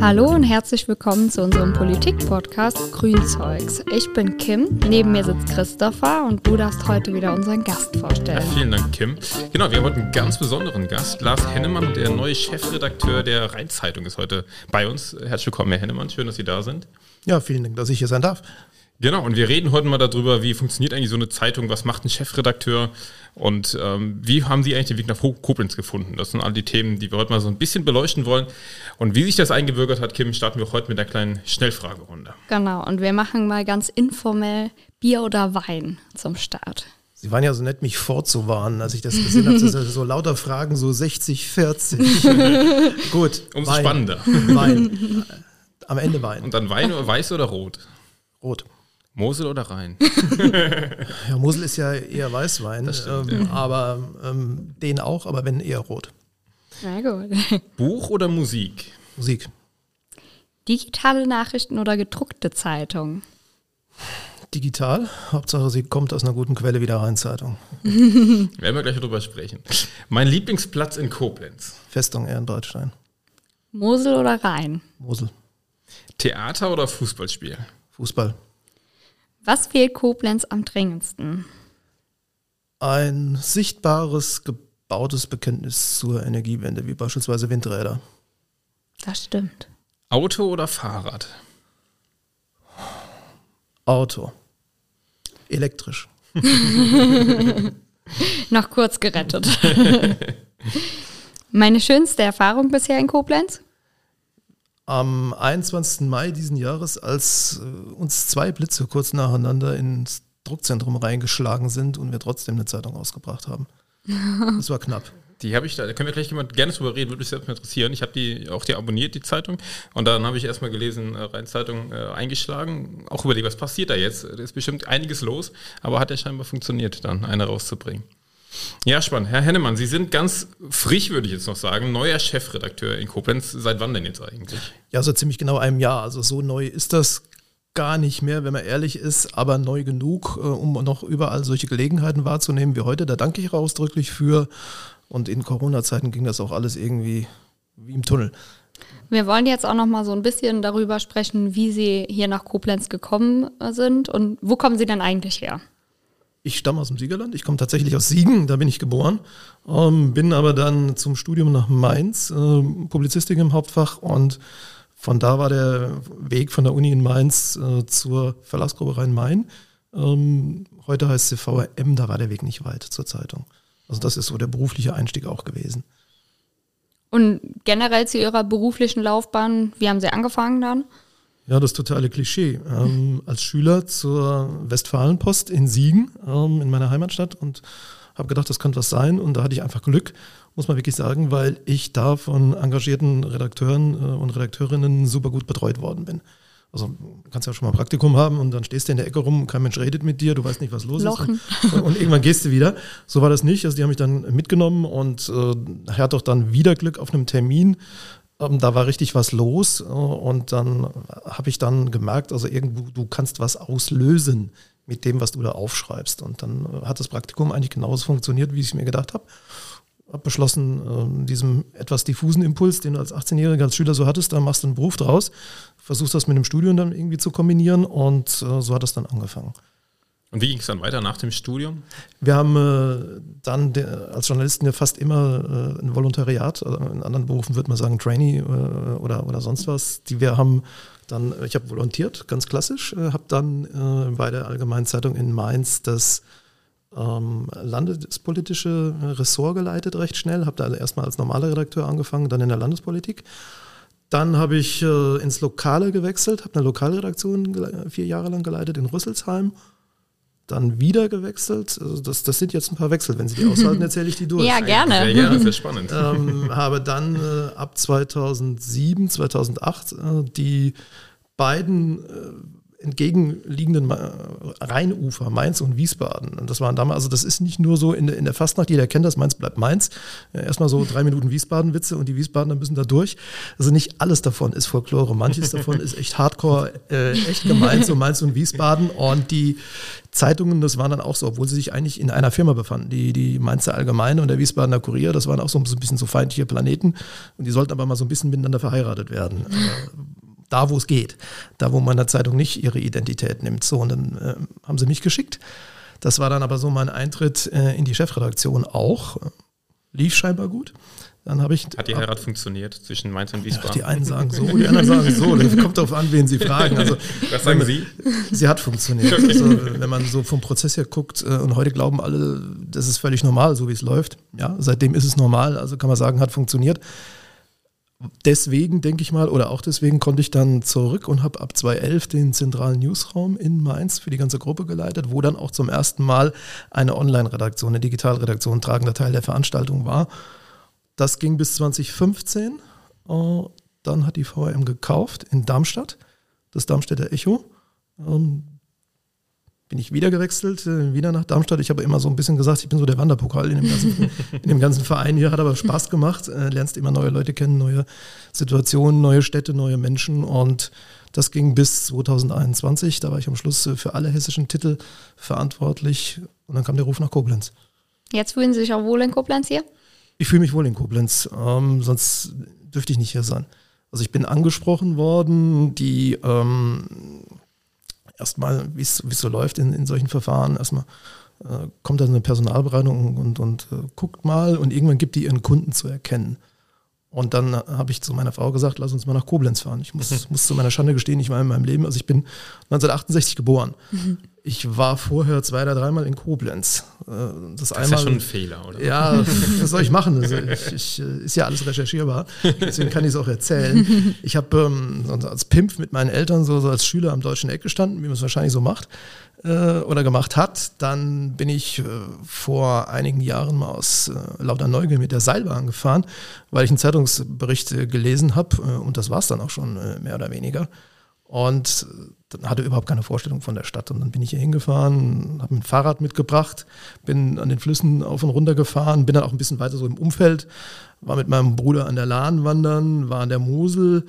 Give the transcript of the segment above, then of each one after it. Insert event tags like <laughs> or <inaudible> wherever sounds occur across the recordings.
Hallo und herzlich willkommen zu unserem Politik-Podcast Grünzeugs. Ich bin Kim, neben mir sitzt Christopher und du darfst heute wieder unseren Gast vorstellen. Ja, vielen Dank, Kim. Genau, wir haben heute einen ganz besonderen Gast. Lars Hennemann, der neue Chefredakteur der Rheinzeitung, ist heute bei uns. Herzlich willkommen, Herr Hennemann. Schön, dass Sie da sind. Ja, vielen Dank, dass ich hier sein darf. Genau, und wir reden heute mal darüber, wie funktioniert eigentlich so eine Zeitung, was macht ein Chefredakteur und ähm, wie haben Sie eigentlich den Weg nach Koblenz gefunden? Das sind all die Themen, die wir heute mal so ein bisschen beleuchten wollen. Und wie sich das eingebürgert hat, Kim, starten wir heute mit einer kleinen Schnellfragerunde. Genau, und wir machen mal ganz informell Bier oder Wein zum Start. Sie waren ja so nett, mich vorzuwarnen, als ich das gesehen habe. So, so lauter Fragen, so 60, 40. <laughs> Gut. Umso Wein. spannender. Wein. Am Ende Wein. Und dann Wein, weiß oder rot? Rot. Mosel oder Rhein? <laughs> ja, Mosel ist ja eher Weißwein, stimmt, ähm, ja. aber ähm, den auch, aber wenn eher rot. Na gut. Buch oder Musik? Musik. Digitale Nachrichten oder gedruckte Zeitung? Digital. Hauptsache, sie kommt aus einer guten Quelle wie der Rheinzeitung. <laughs> Werden wir gleich darüber sprechen. Mein Lieblingsplatz in Koblenz? Festung Ehrenbreitstein. Mosel oder Rhein? Mosel. Theater oder Fußballspiel? Fußball. Was fehlt Koblenz am dringendsten? Ein sichtbares, gebautes Bekenntnis zur Energiewende, wie beispielsweise Windräder. Das stimmt. Auto oder Fahrrad? Auto. Elektrisch. <laughs> Noch kurz gerettet. <laughs> Meine schönste Erfahrung bisher in Koblenz? Am 21. Mai diesen Jahres, als äh, uns zwei Blitze kurz nacheinander ins Druckzentrum reingeschlagen sind und wir trotzdem eine Zeitung ausgebracht haben. <laughs> Das war knapp. Die habe ich da, da können wir gleich jemand gerne drüber reden, würde mich selbst mal interessieren. Ich habe die auch die abonniert, die Zeitung. Und dann habe ich erstmal gelesen, äh, Rheinzeitung äh, eingeschlagen, auch überlegt, was passiert da jetzt? Da ist bestimmt einiges los, aber hat ja scheinbar funktioniert, dann eine rauszubringen. Ja, spannend. Herr Hennemann, Sie sind ganz frisch, würde ich jetzt noch sagen, neuer Chefredakteur in Koblenz. Seit wann denn jetzt eigentlich? Ja, so ziemlich genau einem Jahr. Also so neu ist das gar nicht mehr, wenn man ehrlich ist, aber neu genug, äh, um noch überall solche Gelegenheiten wahrzunehmen wie heute. Da danke ich ausdrücklich für. Und in Corona-Zeiten ging das auch alles irgendwie wie im Tunnel. Wir wollen jetzt auch noch mal so ein bisschen darüber sprechen, wie Sie hier nach Koblenz gekommen sind und wo kommen Sie denn eigentlich her? Ich stamme aus dem Siegerland. Ich komme tatsächlich aus Siegen, da bin ich geboren. Ähm, bin aber dann zum Studium nach Mainz, äh, Publizistik im Hauptfach und von da war der Weg von der Uni in Mainz äh, zur Verlagsgruppe Rhein-Main. Ähm, heute heißt sie VRM, da war der Weg nicht weit zur Zeitung. Also das ist so der berufliche Einstieg auch gewesen. Und generell zu Ihrer beruflichen Laufbahn, wie haben Sie angefangen dann? Ja, das totale Klischee. Ähm, als Schüler zur Westfalenpost in Siegen, ähm, in meiner Heimatstadt und habe gedacht, das könnte was sein. Und da hatte ich einfach Glück, muss man wirklich sagen, weil ich da von engagierten Redakteuren äh, und Redakteurinnen super gut betreut worden bin. Also du kannst ja schon mal ein Praktikum haben und dann stehst du in der Ecke rum, kein Mensch redet mit dir, du weißt nicht, was los Lochen. ist. Und, und, irgendwann gehst du wieder. So war das nicht. Also die haben mich dann mitgenommen und äh, hatte auch dann wieder Glück auf einem Termin da war richtig was los äh, und dann habe ich dann gemerkt, also irgendwo, du kannst was auslösen mit dem, was du da aufschreibst. Und dann äh, hat das Praktikum eigentlich genauso funktioniert, wie ich es mir gedacht habe. Habe beschlossen, ähm, diesem etwas diffusen Impuls, den du als 18-Jähriger, als Schüler so hattest, da machst du einen Beruf draus, versuchst das mit dem Studium dann irgendwie zu kombinieren und äh, so hat es dann angefangen. Und wie ging es dann weiter nach dem Studium? Wir haben äh, dann de, als Journalisten ja fast immer äh, ein Volontariat, also in anderen Berufen würde man sagen Trainee äh, oder, oder sonst was. Die wir haben dann, ich habe volontiert, ganz klassisch, äh, habe dann äh, bei der Allgemeinen Zeitung in Mainz das ähm, landespolitische Ressort geleitet recht schnell, habe da also erstmal als normaler Redakteur angefangen, dann in der Landespolitik. Dann habe ich äh, ins Lokale gewechselt, habe eine Lokalredaktion vier Jahre lang geleitet in Rüsselsheim dann wieder gewechselt. Also das, das sind jetzt ein paar Wechsel. Wenn Sie die aushalten, <laughs> erzähle ich die durch. Ja, gerne. Ja, das ist spannend. Ähm, habe dann äh, ab 2007, 2008 äh, die beiden äh, entgegenliegenden Rheinufer, Mainz und Wiesbaden. Und das waren damals, also das ist nicht nur so in, in der Fastnacht, jeder kennt das, Mainz bleibt Mainz. Erstmal so drei Minuten Wiesbaden-Witze und die Wiesbadener müssen da durch. Also nicht alles davon ist Folklore, manches davon ist echt hardcore, äh, echt gemeint, so Mainz und Wiesbaden. Und die Zeitungen, das waren dann auch so, obwohl sie sich eigentlich in einer Firma befanden, die, die Mainzer Allgemeine und der Wiesbadener Kurier, das waren auch so ein bisschen so feindliche Planeten. Und die sollten aber mal so ein bisschen miteinander verheiratet werden da, wo es geht, da, wo meine Zeitung nicht ihre Identität nimmt. So, und dann äh, haben sie mich geschickt. Das war dann aber so mein Eintritt äh, in die Chefredaktion auch. Lief scheinbar gut. Dann habe ich. Hat die Heirat funktioniert zwischen Mainz und Wiesbaden? Ja, die einen sagen so, <laughs> die anderen sagen so. Das kommt darauf an, wen sie fragen. Also, Was sagen Sie? Sie hat funktioniert. Also, wenn man so vom Prozess her guckt äh, und heute glauben alle, das ist völlig normal, so wie es läuft. Ja, seitdem ist es normal. Also kann man sagen, hat funktioniert deswegen, denke ich mal, oder auch deswegen konnte ich dann zurück und habe ab 2011 den zentralen Newsraum in Mainz für die ganze Gruppe geleitet, wo dann auch zum ersten Mal eine Online-Redaktion, eine Digitalredaktion tragender Teil der Veranstaltung war. Das ging bis 2015. Dann hat die VRM gekauft in Darmstadt, das Darmstädter Echo. Bin ich wieder gewechselt, äh, wieder nach Darmstadt. Ich habe immer so ein bisschen gesagt, ich bin so der Wanderpokal in dem ganzen, <laughs> in dem ganzen Verein hier. Hat aber Spaß gemacht. Äh, lernst immer neue Leute kennen, neue Situationen, neue Städte, neue Menschen. Und das ging bis 2021. Da war ich am Schluss äh, für alle hessischen Titel verantwortlich. Und dann kam der Ruf nach Koblenz. Jetzt fühlen Sie sich auch wohl in Koblenz hier? Ich fühle mich wohl in Koblenz. Ähm, sonst dürfte ich nicht hier sein. Also ich bin angesprochen worden. Die ähm, erstmal, wie es so läuft in, in solchen Verfahren, erstmal äh, kommt dann eine Personalberatung und, und äh, guckt mal und irgendwann gibt die ihren Kunden zu erkennen. Und dann habe ich zu meiner Frau gesagt, lass uns mal nach Koblenz fahren. Ich muss, <laughs> muss zu meiner Schande gestehen, ich war in meinem Leben, also ich bin 1968 geboren. Mhm. Ich war vorher zwei oder dreimal in Koblenz. Äh, das, das einmal, ist ja schon ein Fehler, oder? Ja, <laughs> was soll ich machen? Also ich, ich, äh, ist ja alles recherchierbar, deswegen kann ich es auch erzählen. Ich habe ähm, als Pimp mit meinen Eltern so, so, als Schüler am deutschen Eck gestanden, wie man es wahrscheinlich so macht äh, oder gemacht hat. Dann bin ich äh, vor einigen Jahren mal aus äh, lauter Neugier mit der Seilbahn gefahren, weil ich einen Zeitungsbericht äh, gelesen habe und das war es dann auch schon mehr oder weniger. Und dann hatte überhaupt keine Vorstellung von der Stadt. Und dann bin ich hier hingefahren, habe ein Fahrrad mitgebracht, bin an den Flüssen auf und runter gefahren, bin dann auch ein bisschen weiter so im Umfeld, war mit meinem Bruder an der Lahn wandern, war an der Mosel,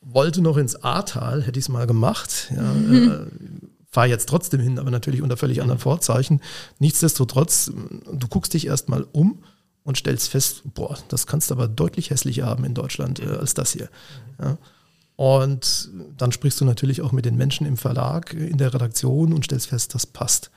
wollte noch ins Ahrtal, hätte ich es mal gemacht. Ja, mhm. äh, fahre jetzt trotzdem hin, aber natürlich unter völlig anderen Vorzeichen. Nichtsdestotrotz, du guckst dich erstmal um und stellst fest, boah, das kannst du aber deutlich hässlicher haben in Deutschland äh, als das hier. Ja. Und dann sprichst du natürlich auch mit den Menschen im Verlag, in der Redaktion und stellst fest, das passt.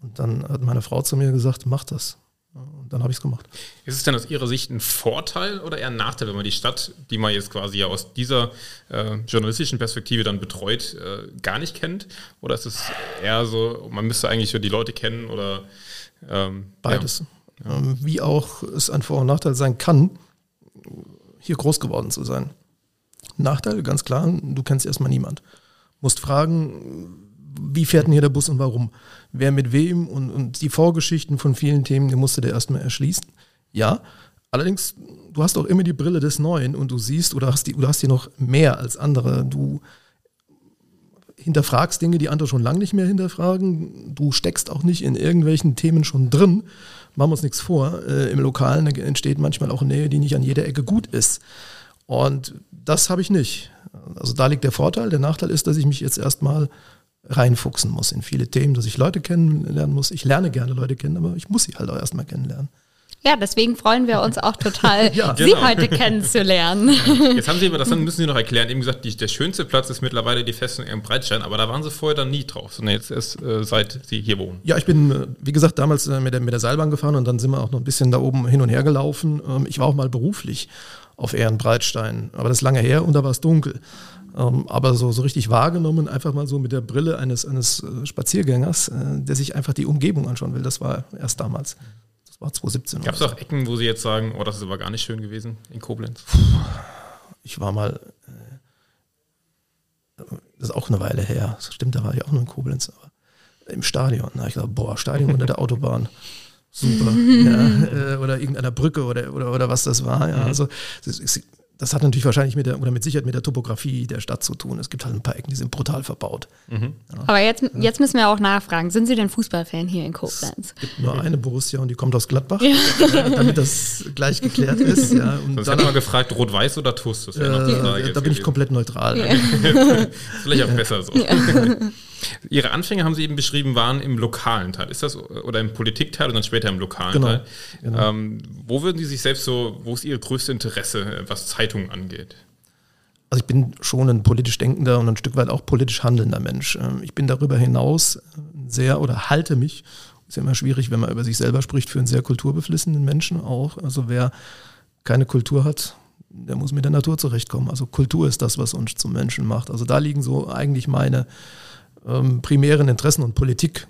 Und dann hat meine Frau zu mir gesagt, mach das. Und dann habe ich es gemacht. Ist es denn aus Ihrer Sicht ein Vorteil oder eher ein Nachteil, wenn man die Stadt, die man jetzt quasi ja aus dieser äh, journalistischen Perspektive dann betreut, äh, gar nicht kennt? Oder ist es eher so, man müsste eigentlich die Leute kennen oder ähm, beides? Ja. Ähm, wie auch es ein Vor- und Nachteil sein kann, hier groß geworden zu sein. Nachteil, ganz klar, du kennst erstmal niemand. Musst fragen, wie fährt denn hier der Bus und warum? Wer mit wem und, und die Vorgeschichten von vielen Themen, die musst du dir erstmal erschließen. Ja, allerdings, du hast auch immer die Brille des Neuen und du siehst oder hast, die, du hast hier noch mehr als andere. Du hinterfragst Dinge, die andere schon lange nicht mehr hinterfragen. Du steckst auch nicht in irgendwelchen Themen schon drin. Machen wir uns nichts vor. Äh, Im Lokalen entsteht manchmal auch Nähe, die nicht an jeder Ecke gut ist. Und das habe ich nicht. Also da liegt der Vorteil. Der Nachteil ist, dass ich mich jetzt erstmal reinfuchsen muss in viele Themen, dass ich Leute kennenlernen muss. Ich lerne gerne Leute kennen, aber ich muss sie halt auch erstmal kennenlernen. Ja, deswegen freuen wir uns auch total, <laughs> ja, Sie genau. heute kennenzulernen. Jetzt haben Sie aber, das müssen Sie noch erklären, eben gesagt, die, der schönste Platz ist mittlerweile die Festung im Breitstein, aber da waren Sie vorher dann nie drauf, sondern jetzt erst äh, seit Sie hier wohnen. Ja, ich bin, äh, wie gesagt, damals äh, mit der, mit der Seilbahn gefahren und dann sind wir auch noch ein bisschen da oben hin und her gelaufen. Ähm, ich war auch mal beruflich auf Ehrenbreitstein. Aber das ist lange her und da war es dunkel. Ähm, aber so, so richtig wahrgenommen, einfach mal so mit der Brille eines, eines äh, Spaziergängers, äh, der sich einfach die Umgebung anschauen will, das war erst damals. Das war 2017. Gab es auch Ecken, wo Sie jetzt sagen, oh, das ist aber gar nicht schön gewesen in Koblenz? Ich war mal, äh, das ist auch eine Weile her, das stimmt, da war ich auch noch in Koblenz, aber im Stadion. Habe ich gedacht, boah, Stadion unter der <laughs> Autobahn super. <laughs> ja, äh, oder irgendeiner Brücke oder, oder, oder was das war. Ja. Mhm. Also das hat natürlich wahrscheinlich mit der, oder mit Sicherheit mit der Topografie der Stadt zu tun. Es gibt halt ein paar Ecken, die sind brutal verbaut. Mhm. Ja. Aber jetzt, jetzt müssen wir auch nachfragen, sind Sie denn Fußballfan hier in Koblenz? Es gibt nur eine Borussia und die kommt aus Gladbach, ja. damit das gleich geklärt ist. Ja. <laughs> Und Sonst dann, hätte man gefragt, rot-weiß oder TUS? Das äh, da bin gewesen. ich komplett neutral. Ja. <laughs> Vielleicht auch besser so. Ihre Anfänge haben Sie eben beschrieben, waren im lokalen Teil. Ist das oder im Politikteil und dann später im lokalen genau, Teil? Genau. Ähm, wo würden Sie sich selbst so, wo ist Ihr größtes Interesse, was Zeitungen angeht? Also ich bin schon ein politisch denkender und ein Stück weit auch politisch handelnder Mensch. Ähm, ich bin darüber hinaus sehr oder halte mich, ist ja immer schwierig, wenn man über sich selber spricht, für einen sehr kulturbeflissenen Menschen auch. Also wer keine Kultur hat, der muss mit der Natur zurechtkommen. Also Kultur ist das, was uns zum Menschen macht. Also da liegen so eigentlich meine ähm, primären Interessen und Politik,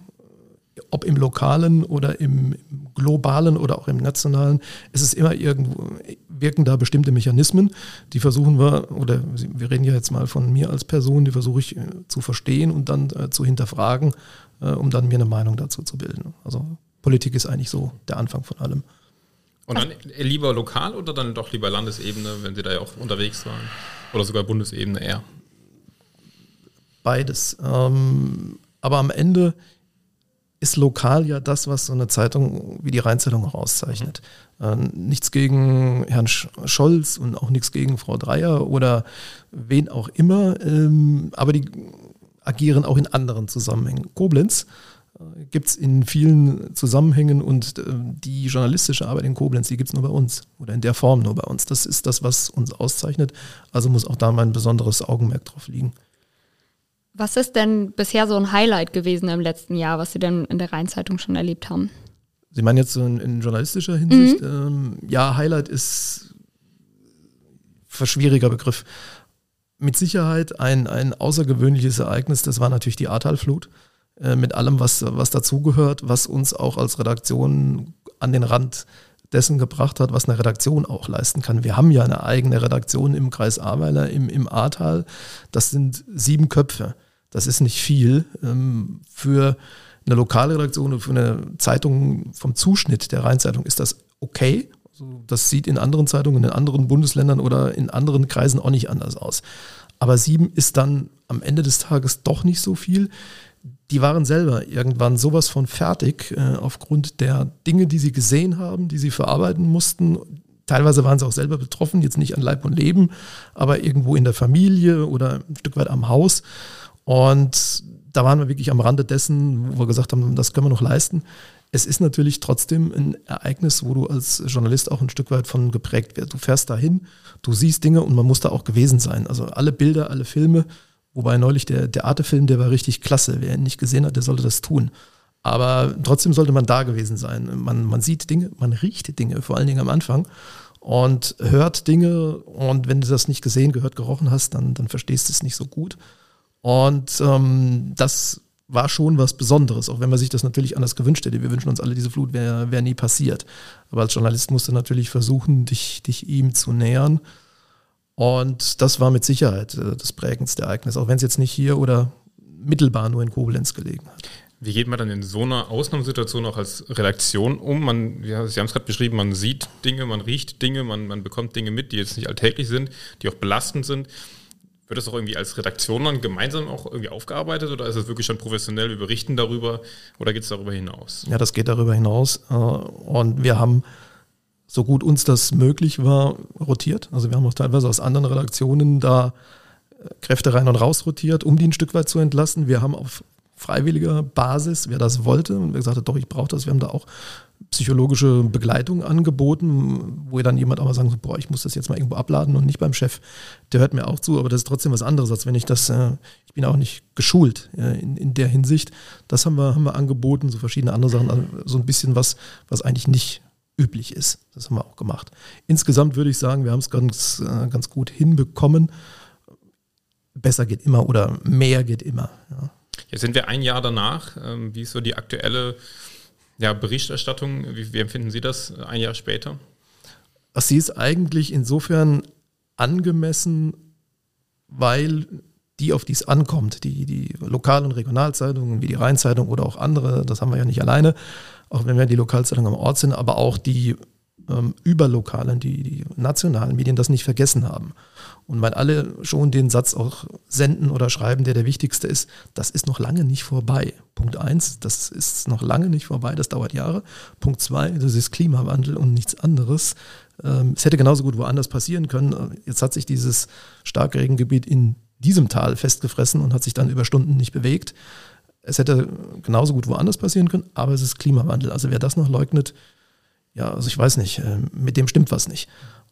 ob im lokalen oder im globalen oder auch im nationalen, ist immer irgendwo, wirken da bestimmte Mechanismen, die versuchen wir, oder wir reden ja jetzt mal von mir als Person, die versuche ich äh, zu verstehen und dann äh, zu hinterfragen, äh, um dann mir eine Meinung dazu zu bilden. Also Politik ist eigentlich so der Anfang von allem. Und dann lieber lokal oder dann doch lieber Landesebene, wenn Sie da ja auch unterwegs waren? Oder sogar Bundesebene eher? Beides. Ähm, aber am Ende ist lokal ja das, was so eine Zeitung wie die Rheinzeitung auch auszeichnet. Mhm. nichts gegen Herrn Scholz und auch nichts gegen Frau Dreier oder wen auch immer, ähm, aber die agieren auch in anderen Zusammenhängen. Koblenz äh, gibt es in vielen Zusammenhängen und äh, die journalistische Arbeit in Koblenz, die gibt es nur bei uns oder in der Form nur bei uns. Das ist das, was uns auszeichnet. Also muss auch da mein besonderes Augenmerk drauf liegen. Was ist denn bisher so ein Highlight gewesen im letzten Jahr, was Sie denn in der Rheinzeitung schon erlebt haben? Sie meinen jetzt so in, in journalistischer Hinsicht? Mhm. Ähm, ja, Highlight ist ein schwieriger Begriff. Mit Sicherheit ein, ein außergewöhnliches Ereignis, das war natürlich die Ahrtalflut. Äh, mit allem, was, was dazugehört, was uns auch als Redaktion an den Rand dessen gebracht hat, was eine Redaktion auch leisten kann. Wir haben ja eine eigene Redaktion im Kreis Ahrweiler, im, im Ahrtal. Das sind sieben Köpfe. Das ist nicht viel. Ähm, für eine Lokalredaktion oder für eine Zeitung vom Zuschnitt der Rheinzeitung ist das okay. Also das sieht in anderen Zeitungen, in anderen Bundesländern oder in anderen Kreisen auch nicht anders aus. Aber sieben ist dann am Ende des Tages doch nicht so viel die waren selber irgendwann sowas von fertig äh, aufgrund der Dinge, die sie gesehen haben, die sie verarbeiten mussten. Teilweise waren sie auch selber betroffen, jetzt nicht an Leib und Leben, aber irgendwo in der Familie oder ein Stück weit am Haus. Und da waren wir wirklich am Rande dessen, wo wir gesagt haben, das können wir noch leisten. Es ist natürlich trotzdem ein Ereignis, wo du als Journalist auch ein Stück weit von geprägt wirst. Du fährst dahin, du siehst Dinge und man muss da auch gewesen sein. Also alle Bilder, alle Filme, Wobei neulich der, Arte-Film, der war richtig klasse. Wer ihn nicht gesehen hat, der sollte das tun. Aber trotzdem sollte man da gewesen sein. Man, man sieht Dinge, man riecht Dinge, vor allen Dingen am Anfang und hört Dinge. Und wenn du das nicht gesehen, gehört, gerochen hast, dann, dann verstehst du es nicht so gut. Und ähm, das war schon was Besonderes, auch wenn man sich das natürlich anders gewünscht hätte. Wir wünschen uns alle, diese Flut wäre wär nie passiert. Aber als Journalist musst du natürlich versuchen, dich, dich ihm zu nähern und das war mit Sicherheit äh, das prägendste Ereignis, auch wenn es jetzt nicht hier oder mittelbar nur in Koblenz gelegen hat. Wie geht man dann in so einer Ausnahmesituation auch als Redaktion um? Man, ja, Sie haben es gerade beschrieben, man sieht Dinge, man riecht Dinge, man, man bekommt Dinge mit, die jetzt nicht alltäglich sind, die auch belastend sind. Wird das auch irgendwie als Redaktion dann gemeinsam auch irgendwie aufgearbeitet oder ist es wirklich schon professionell, wir berichten darüber oder geht es darüber hinaus? Ja, das geht darüber hinaus. Äh, und wir haben so gut uns das möglich war, rotiert. Also wir haben auch teilweise aus anderen Redaktionen da äh, Kräfte rein und raus rotiert, um die ein Stück weit zu entlassen. Wir haben auf freiwilliger Basis, wer das wollte, und wer gesagt hat, doch, ich brauche das, wir haben da auch psychologische Begleitung angeboten, wo dann jemand auch mal sagen so, boah, ich muss das jetzt mal irgendwo abladen und nicht beim Chef. Der hört mir auch zu, aber das ist trotzdem was anderes, als wenn ich das, äh, ich bin auch nicht geschult äh, in, in der Hinsicht. Das haben wir, haben wir angeboten, so verschiedene andere Sachen, also so ein bisschen was, was eigentlich nicht üblich ist. Das haben wir auch gemacht. Insgesamt würde ich sagen, wir haben es ganz, äh, ganz gut hinbekommen. Besser geht immer oder mehr geht immer. Ja. Jetzt sind wir ein Jahr danach. Ähm, wie ist so die aktuelle ja, Berichterstattung? Wie, wie empfinden Sie das ein Jahr später? Sie ist eigentlich insofern angemessen, weil die, auf die es ankommt, die, die Lokal- und Regionalzeitungen wie die Rheinzeitung oder auch andere, das haben wir ja nicht alleine, auch wenn wir die Lokalzeitung am Ort sind, aber auch die ähm, überlokalen, die, die nationalen Medien das nicht vergessen haben. Und weil alle schon den Satz auch senden oder schreiben, der der wichtigste ist, das ist noch lange nicht vorbei. Punkt eins, das ist noch lange nicht vorbei, das dauert Jahre. Punkt zwei, das ist Klimawandel und nichts anderes. Ähm, es hätte genauso gut woanders passieren können. Jetzt hat sich dieses Starkregengebiet in diesem Tal festgefressen und hat sich dann über Stunden nicht bewegt. Es hätte genauso gut woanders passieren können, aber es ist Klimawandel. Also wer das noch leugnet, ja, also ich weiß nicht, äh, mit dem stimmt was nicht.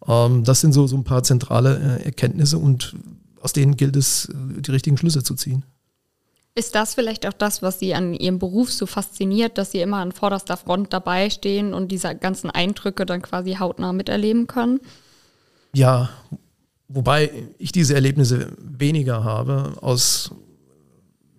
Ähm, das sind so, so ein paar zentrale äh, Erkenntnisse und aus denen gilt es, äh, die richtigen Schlüsse zu ziehen. Ist das vielleicht auch das, was Sie an Ihrem Beruf so fasziniert, dass Sie immer an vorderster Front dabei stehen und diese ganzen Eindrücke dann quasi hautnah miterleben können? Ja, wobei ich diese Erlebnisse weniger habe aus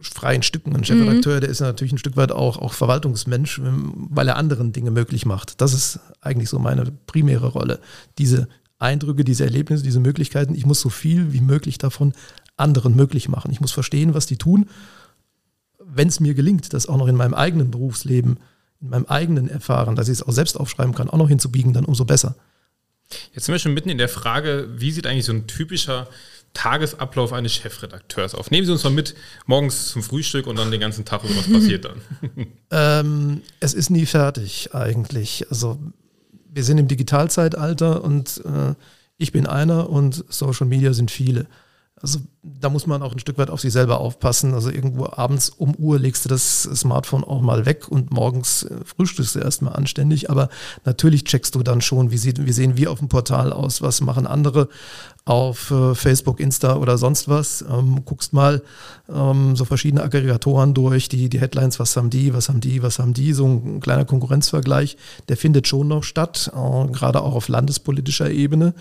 freien Stücken. Ein Chefredakteur, mhm. der ist natürlich ein Stück weit auch, auch Verwaltungsmensch, weil er anderen Dinge möglich macht. Das ist eigentlich so meine primäre Rolle. Diese Eindrücke, diese Erlebnisse, diese Möglichkeiten, ich muss so viel wie möglich davon anderen möglich machen. Ich muss verstehen, was die tun. Wenn es mir gelingt, das auch noch in meinem eigenen Berufsleben, in meinem eigenen Erfahren, dass ich es auch selbst aufschreiben kann, auch noch hinzubiegen, dann umso besser. Jetzt sind wir schon mitten in der Frage, wie sieht eigentlich so ein typischer Tagesablauf eines Chefredakteurs auf? Nehmen Sie uns mal mit morgens zum Frühstück und dann den ganzen Tag und was passiert dann? <laughs> ähm, es ist nie fertig eigentlich. Also wir sind im Digitalzeitalter und äh, ich bin einer und Social Media sind viele. Also da muss man auch ein Stück weit auf sich selber aufpassen. Also irgendwo abends um Uhr legst du das Smartphone auch mal weg und morgens äh, frühstückst du erstmal anständig. Aber natürlich checkst du dann schon, wie, sieht, wie sehen wir auf dem Portal aus, was machen andere auf äh, Facebook, Insta oder sonst was. Ähm, guckst mal ähm, so verschiedene Aggregatoren durch, die, die Headlines, was haben die, was haben die, was haben die. So ein kleiner Konkurrenzvergleich, der findet schon noch statt, äh, gerade auch auf landespolitischer Ebene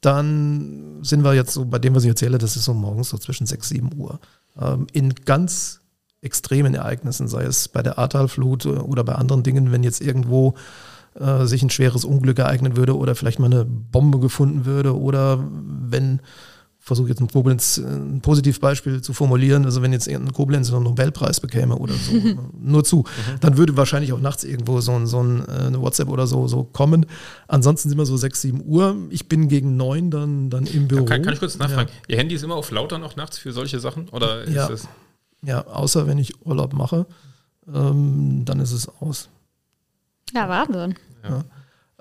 dann sind wir jetzt so bei dem, was ich erzähle, das ist so morgens so zwischen 6, 7 Uhr. Ähm, in ganz extremen Ereignissen, sei es bei der Ahrtalflut oder bei anderen Dingen, wenn jetzt irgendwo äh, sich ein schweres Unglück ereignen würde oder vielleicht mal eine Bombe gefunden würde oder wenn versuche jetzt ein Koblenz äh, ein Positivbeispiel zu formulieren, also wenn jetzt ein Koblenz einen Nobelpreis bekäme oder so, <laughs> nur zu, mhm. dann würde wahrscheinlich auch nachts irgendwo so ein, so ein äh, eine WhatsApp oder so, so kommen. Ansonsten sind wir so 6, 7 Uhr. Ich bin gegen 9 dann, dann im Büro. Kann, kann ich kurz nachfragen? Ja. Ihr Handy ist immer auf lauter noch nachts für solche Sachen? Oder ist ja. es ja, außer wenn ich Urlaub mache, ähm, dann ist es aus. Ja, Wahnsinn. Ja.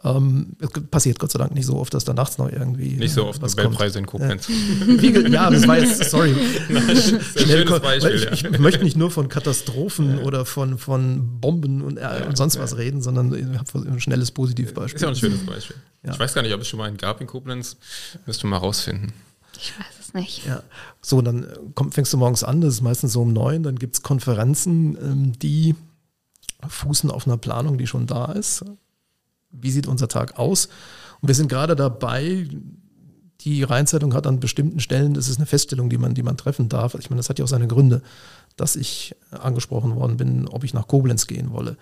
Ähm, es passiert Gott sei Dank nicht so oft, dass da nachts noch irgendwie. Nicht so oft Nobelpreise in Koblenz. Ja. <laughs> ja, das war jetzt, sorry. <laughs> Schnell, Beispiel, ich, ich, ich, möchte nicht nur von Katastrophen ja. oder von, von Bomben und, äh, und sonst was reden, sondern ich habe ein schnelles Positivbeispiel. Ist ja auch ein schönes Beispiel. Ich weiß gar nicht, ob es schon mal einen gab in Koblenz. Müsste man mal rausfinden. Ich weiß es nicht. Ja. So, dann komm, fängst du morgens an, das ist meistens so um neun, dann gibt es Konferenzen, ähm, die fußen auf einer Planung, die schon da ist wie sieht unser Tag aus. Und wir sind gerade dabei, die Rheinzeitung hat an bestimmten Stellen, das ist eine Feststellung, die man, die man treffen darf. Ich meine, das hat ja auch seine Gründe, dass ich angesprochen worden bin, ob ich nach Koblenz gehen wolle.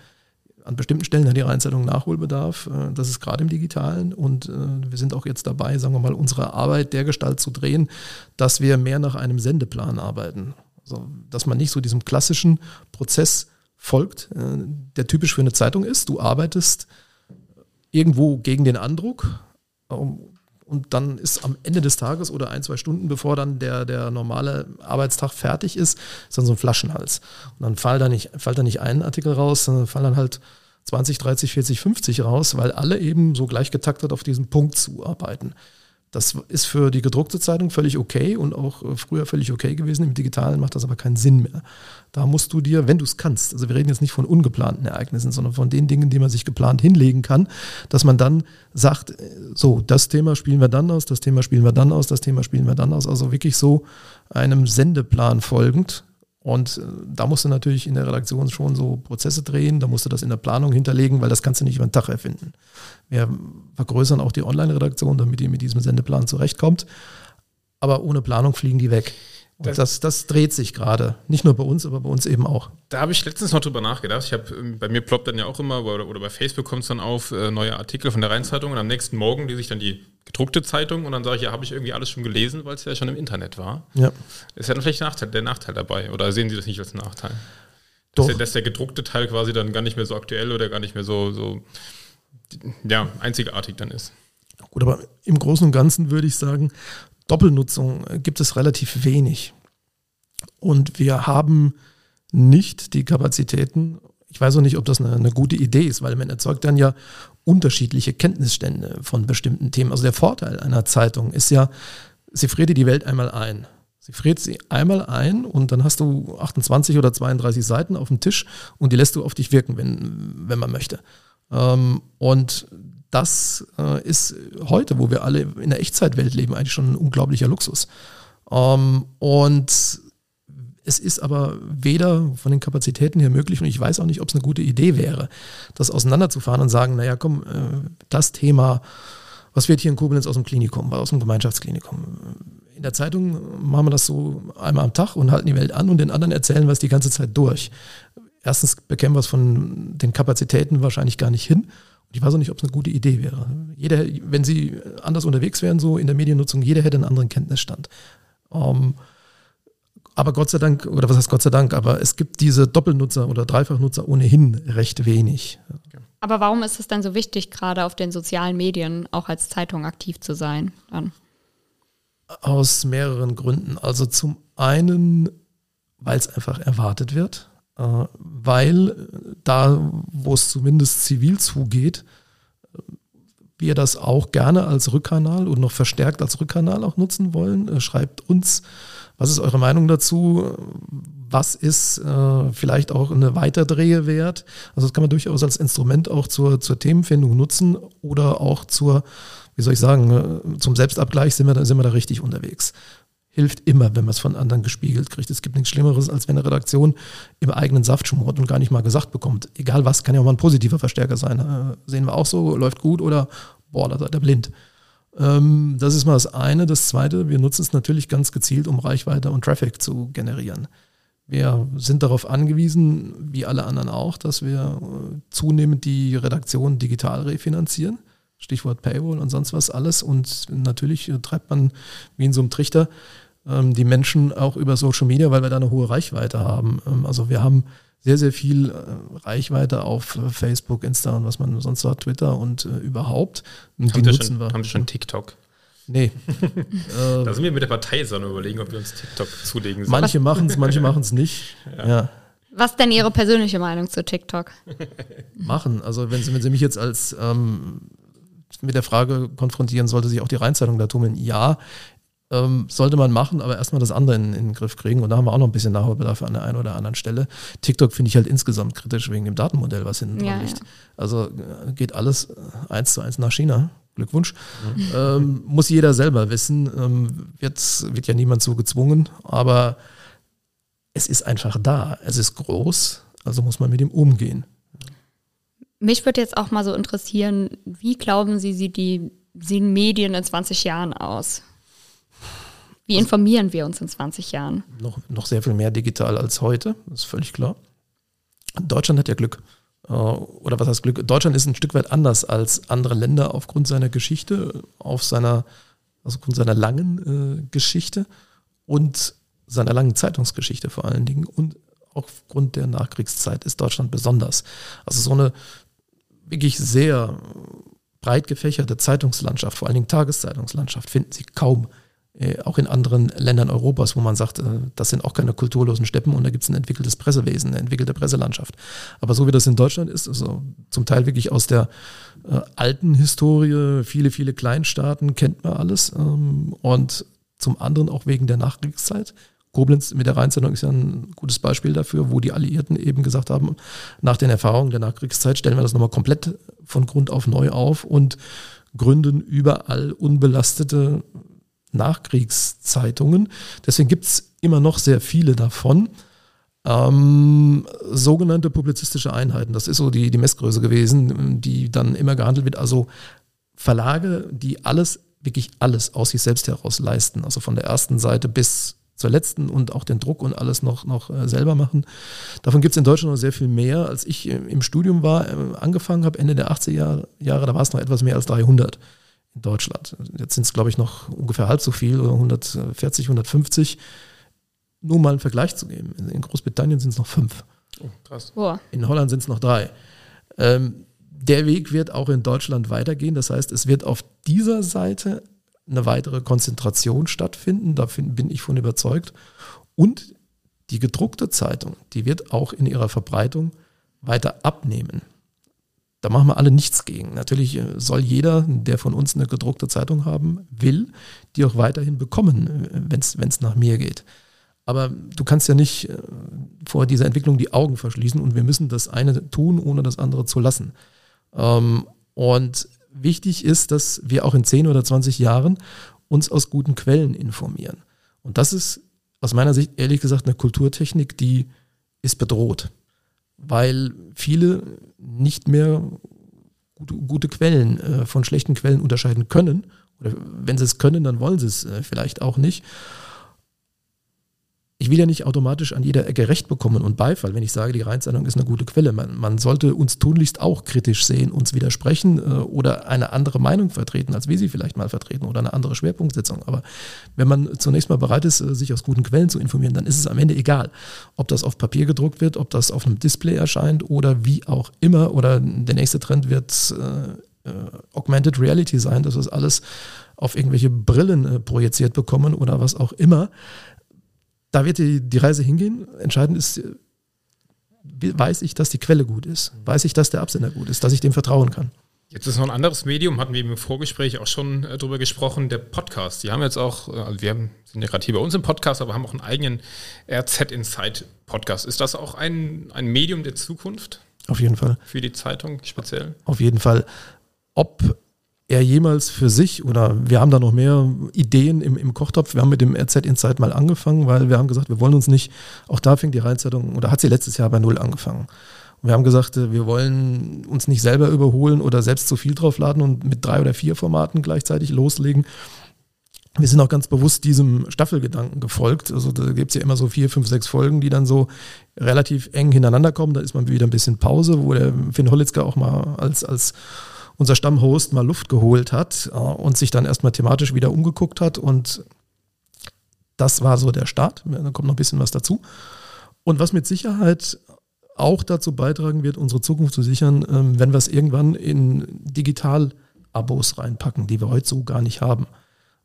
An bestimmten Stellen hat die Rheinzeitung Nachholbedarf. Äh, das ist gerade im Digitalen. Und äh, wir sind auch jetzt dabei, sagen wir mal, unsere Arbeit dergestalt zu drehen, dass wir mehr nach einem Sendeplan arbeiten. Also, dass man nicht so diesem klassischen Prozess folgt, äh, der typisch für eine Zeitung ist. Du arbeitest irgendwo gegen den Andruck. Und dann ist am Ende des Tages oder ein, zwei Stunden, bevor dann der, der normale Arbeitstag fertig ist, ist dann so ein Flaschenhals. Und dann fällt da nicht, fällt da nicht ein Artikel raus, sondern fallen dann halt 20, 30, 40, 50 raus, weil alle eben so gleich getaktet auf diesen Punkt zuarbeiten. Das ist für die gedruckte Zeitung völlig okay und auch äh, früher völlig okay gewesen. Im Digitalen macht das aber keinen Sinn mehr. Da musst du dir, wenn du es kannst, also wir reden jetzt nicht von ungeplanten Ereignissen, sondern von den Dingen, die man sich geplant hinlegen kann, dass man dann sagt, äh, so, das Thema spielen wir dann aus, das Thema spielen wir dann aus, das Thema spielen wir dann aus. Also wirklich so einem Sendeplan folgend, und äh, da musst du natürlich in der Redaktion schon so Prozesse drehen, da musst du das in der Planung hinterlegen, weil das kannst du nicht über den Tag erfinden. Wir vergrößern auch die Online-Redaktion, damit die mit diesem Sendeplan zurechtkommt. Aber ohne Planung fliegen die weg. Und das, das dreht sich gerade. Nicht nur bei uns, aber bei uns eben auch. Da habe ich letztens noch drüber nachgedacht. Ich habe, ähm, bei mir ploppt dann ja auch immer, oder, oder bei Facebook kommt es dann auf, äh, neue Artikel von der Rheinzeitung und am nächsten Morgen lese ich dann die gedruckte Zeitung und dann sage ich, ja, habe ich irgendwie alles schon gelesen, weil es ja schon im Internet war. Ja. Ist ja dann vielleicht Nachteil, der Nachteil dabei. Oder sehen Sie das nicht als Nachteil? Dass. Der, dass der gedruckte Teil quasi dann gar nicht mehr so aktuell oder gar nicht mehr so, so ja, einzigartig dann ist. Gut, aber im Großen und Ganzen würde ich sagen, Doppelnutzung gibt es relativ wenig. Und wir haben nicht die Kapazitäten, ich weiß auch nicht, ob das eine, eine, gute Idee ist, weil man erzeugt dann ja unterschiedliche Kenntnisstände von bestimmten Themen. Also der Vorteil einer Zeitung ist ja, sie friert dir die Welt einmal ein. Sie friert sie einmal ein und dann hast du 28 oder 32 Seiten auf dem Tisch und die lässt du auf dich wirken, wenn, wenn man möchte. Ähm, und das äh, ist heute, wo wir alle in der Echtzeitwelt leben, eigentlich schon ein unglaublicher Luxus. Ähm, und es ist aber weder von den Kapazitäten her möglich und ich weiß auch nicht, ob es eine gute Idee wäre, das auseinanderzufahren und sagen, naja, komm, äh, das Thema, was wird hier in Koblenz aus dem Klinikum, aus dem Gemeinschaftsklinikum? In der Zeitung machen wir das so einmal am Tag und halten die Welt an und den anderen erzählen wir es die ganze Zeit durch. Erstens bekämen wir es von den Kapazitäten wahrscheinlich gar nicht hin. Ich weiß auch nicht, ob es eine gute Idee wäre. Jeder, wenn Sie anders unterwegs wären, so in der Mediennutzung, jeder hätte einen anderen Kenntnisstand. Ähm, aber Gott sei Dank, oder was heißt Gott sei Dank, aber es gibt diese Doppelnutzer oder Dreifachnutzer ohnehin recht wenig. Aber warum ist es dann so wichtig, gerade auf den sozialen Medien auch als Zeitung aktiv zu sein? Dann? Aus mehreren Gründen. Also zum einen, weil es einfach erwartet wird, weil da, wo es zumindest zivil zugeht, wir das auch gerne als Rückkanal und noch verstärkt als Rückkanal auch nutzen wollen. Äh, schreibt uns was ist eure Meinung dazu? Was ist äh, vielleicht auch eine Weiterdrehe wert? Also das kann man durchaus als Instrument auch zur, zur Themenfindung nutzen oder auch zur, wie soll ich sagen, äh, zum Selbstabgleich sind wir, sind wir da richtig unterwegs. Hilft immer, wenn man es von anderen gespiegelt kriegt. Es gibt nichts Schlimmeres, als wenn eine Redaktion im eigenen Saft schmort und gar nicht mal gesagt bekommt. Egal was, kann ja auch mal ein positiver Verstärker sein. Äh, sehen wir auch so, läuft gut oder boah, da seid ihr blind. Ähm, das ist mal das eine. Das zweite, wir nutzen es natürlich ganz gezielt, um Reichweite und Traffic zu generieren. Wir sind darauf angewiesen, wie alle anderen auch, dass wir äh, zunehmend die Redaktion digital refinanzieren. Stichwort Paywall und sonst was alles. Und natürlich äh, treibt man wie in so einem Trichter die Menschen auch über Social Media, weil wir da eine hohe Reichweite haben. Ähm, also wir haben sehr, sehr viel äh, Reichweite auf äh, Facebook, Insta und was man sonst so hat, Twitter und äh, überhaupt. Und haben, die nutzen schon, wir. haben Sie schon TikTok? Nee. <laughs> da sind wir mit der Partei so überlegen, ob wir uns TikTok zulegen sollen. Manche machen es, manche machen es nicht. Ja. ja. Was denn Ihre persönliche Meinung zu TikTok? machen. Also wenn Sie, wenn Sie mich jetzt als ähm, mit der Frage konfrontieren, sollte sich auch die Rheinzeitung da tummeln? Ja, ähm, sollte man machen, aber erstmal das andere in, in, den Griff kriegen. Und da haben wir auch noch ein bisschen Nachholbedarf an der einen oder anderen Stelle. TikTok finde ich halt insgesamt kritisch wegen dem Datenmodell, was hinten dran ja, liegt. Ja. Also äh, geht alles äh, eins zu eins nach China. Glückwunsch. Mhm. Ähm, muss jeder selber wissen. Ähm, wird, wird ja niemand so gezwungen, aber es ist einfach da. Es ist groß, also muss man mit ihm umgehen. Mich würde jetzt auch mal so interessieren, wie glauben Sie, sieht die, sehen Medien in 20 Jahren aus? Wie informieren wir uns in 20 Jahren? Noch, noch sehr viel mehr digital als heute, das ist völlig klar. Deutschland hat ja Glück. Äh, oder was heißt Glück? Deutschland ist ein Stück weit anders als andere Länder aufgrund seiner Geschichte, auf seiner, also aufgrund seiner langen äh, Geschichte und seiner langen Zeitungsgeschichte vor allen Dingen und aufgrund der Nachkriegszeit ist Deutschland besonders. Also so eine wirklich sehr breit gefächerte Zeitungslandschaft, vor allen Dingen Tageszeitungslandschaft, finden Sie kaum äh, auch in anderen Ländern Europas, wo man sagt, äh, das sind auch keine kulturlosen Steppen und da gibt es ein entwickeltes Pressewesen, eine entwickelte Presselandschaft. Aber so wie das in Deutschland ist, also zum Teil wirklich aus der äh, alten Historie, viele, viele Kleinstaaten, kennt man alles. Ähm, und zum anderen auch wegen der Nachkriegszeit. Koblenz mit der Rheinzeitung ist ja ein gutes Beispiel dafür, wo die Alliierten eben gesagt haben, nach den Erfahrungen der Nachkriegszeit stellen wir das nochmal komplett von Grund auf neu auf und gründen überall unbelastete Nachkriegszeitungen. Deswegen gibt es immer noch sehr viele davon. Ähm, sogenannte publizistische Einheiten, das ist so die, die Messgröße gewesen, die dann immer gehandelt wird. Also Verlage, die alles, wirklich alles aus sich selbst heraus leisten. Also von der ersten Seite bis zur letzten und auch den Druck und alles noch, noch äh, selber machen. Davon gibt es in Deutschland noch sehr viel mehr. Als ich im Studium war, äh, angefangen habe, Ende der 80er Jahre, da war es noch etwas mehr als 300 in Deutschland. Jetzt sind es, glaube ich, noch ungefähr halb so viel oder 140, 150. Nur mal einen Vergleich zu geben. In Großbritannien sind es noch fünf. Oh, krass. In Holland sind es noch drei. Ähm, der Weg wird auch in Deutschland weitergehen. Das heißt, es wird auf dieser Seite eine weitere Konzentration stattfinden. Da bin ich von überzeugt. Und die gedruckte Zeitung, die wird auch in ihrer Verbreitung weiter abnehmen. Da machen wir alle nichts gegen. Natürlich äh, soll jeder, der von uns eine gedruckte Zeitung haben will, die auch weiterhin bekommen, äh, wenn es nach mir geht. Aber du kannst ja nicht äh, vor dieser Entwicklung die Augen verschließen und wir müssen das eine tun, ohne das andere zu lassen. Ähm, und wichtig ist, dass wir auch in 10 oder 20 Jahren uns aus guten Quellen informieren. Und das ist aus meiner Sicht ehrlich gesagt eine Kulturtechnik, die ist bedroht weil viele nicht mehr gute, gute Quellen äh, von schlechten Quellen unterscheiden können. Oder wenn sie es können, dann wollen sie es äh, vielleicht auch nicht ich will ja nicht automatisch an jeder Ecke Recht bekommen und Beifall, wenn ich sage, die Rheinzeitung ist eine gute Quelle. Man, man sollte uns tunlichst auch kritisch sehen, uns widersprechen äh, oder eine andere Meinung vertreten, als wir sie vielleicht mal vertreten oder eine andere Schwerpunktsetzung. Aber wenn man zunächst mal bereit ist, äh, sich aus guten Quellen zu informieren, dann ist es am Ende egal, ob das auf Papier gedruckt wird, ob das auf einem Display erscheint oder wie auch immer. Oder der nächste Trend wird äh, äh, Augmented Reality sein, dass wir es alles auf irgendwelche Brillen äh, projiziert bekommen oder was auch immer da wird die, die Reise hingehen. Entscheidend ist, weiß ich, dass die Quelle gut ist? Weiß ich, dass der Absender gut ist? Dass ich dem vertrauen kann? Jetzt ist noch ein anderes Medium, hatten wir im Vorgespräch auch schon äh, drüber gesprochen, der Podcast. Die haben jetzt auch, äh, also wir haben, sind ja gerade hier bei uns im Podcast, aber haben auch einen eigenen RZ Insight Podcast. Ist das auch ein, ein Medium der Zukunft? Auf jeden Fall. Für die Zeitung speziell? Auf jeden Fall. Ob er jemals für sich oder wir haben da noch mehr Ideen im, im Kochtopf. Wir haben mit dem RZ Insight mal angefangen, weil wir haben gesagt, wir wollen uns nicht, auch da fängt die Rheinzeitung oder hat sie letztes Jahr bei Null angefangen. Und wir haben gesagt, äh, wir wollen uns nicht selber überholen oder selbst zu viel draufladen und mit drei oder vier Formaten gleichzeitig loslegen. Wir sind auch ganz bewusst diesem Staffelgedanken gefolgt. Also da gibt es ja immer so vier, fünf, sechs Folgen, die dann so relativ eng hintereinander kommen. Da ist man wieder ein bisschen Pause, wo der Finn Holitzka auch mal als, als unser Stammhost mal Luft geholt hat äh, und sich dann erstmal thematisch wieder umgeguckt hat. Und das war so der Start. Da kommt noch ein bisschen was dazu. Und was mit Sicherheit auch dazu beitragen wird, unsere Zukunft zu sichern, ähm, wenn wir es irgendwann in Digital-Abos reinpacken, die wir heute so gar nicht haben.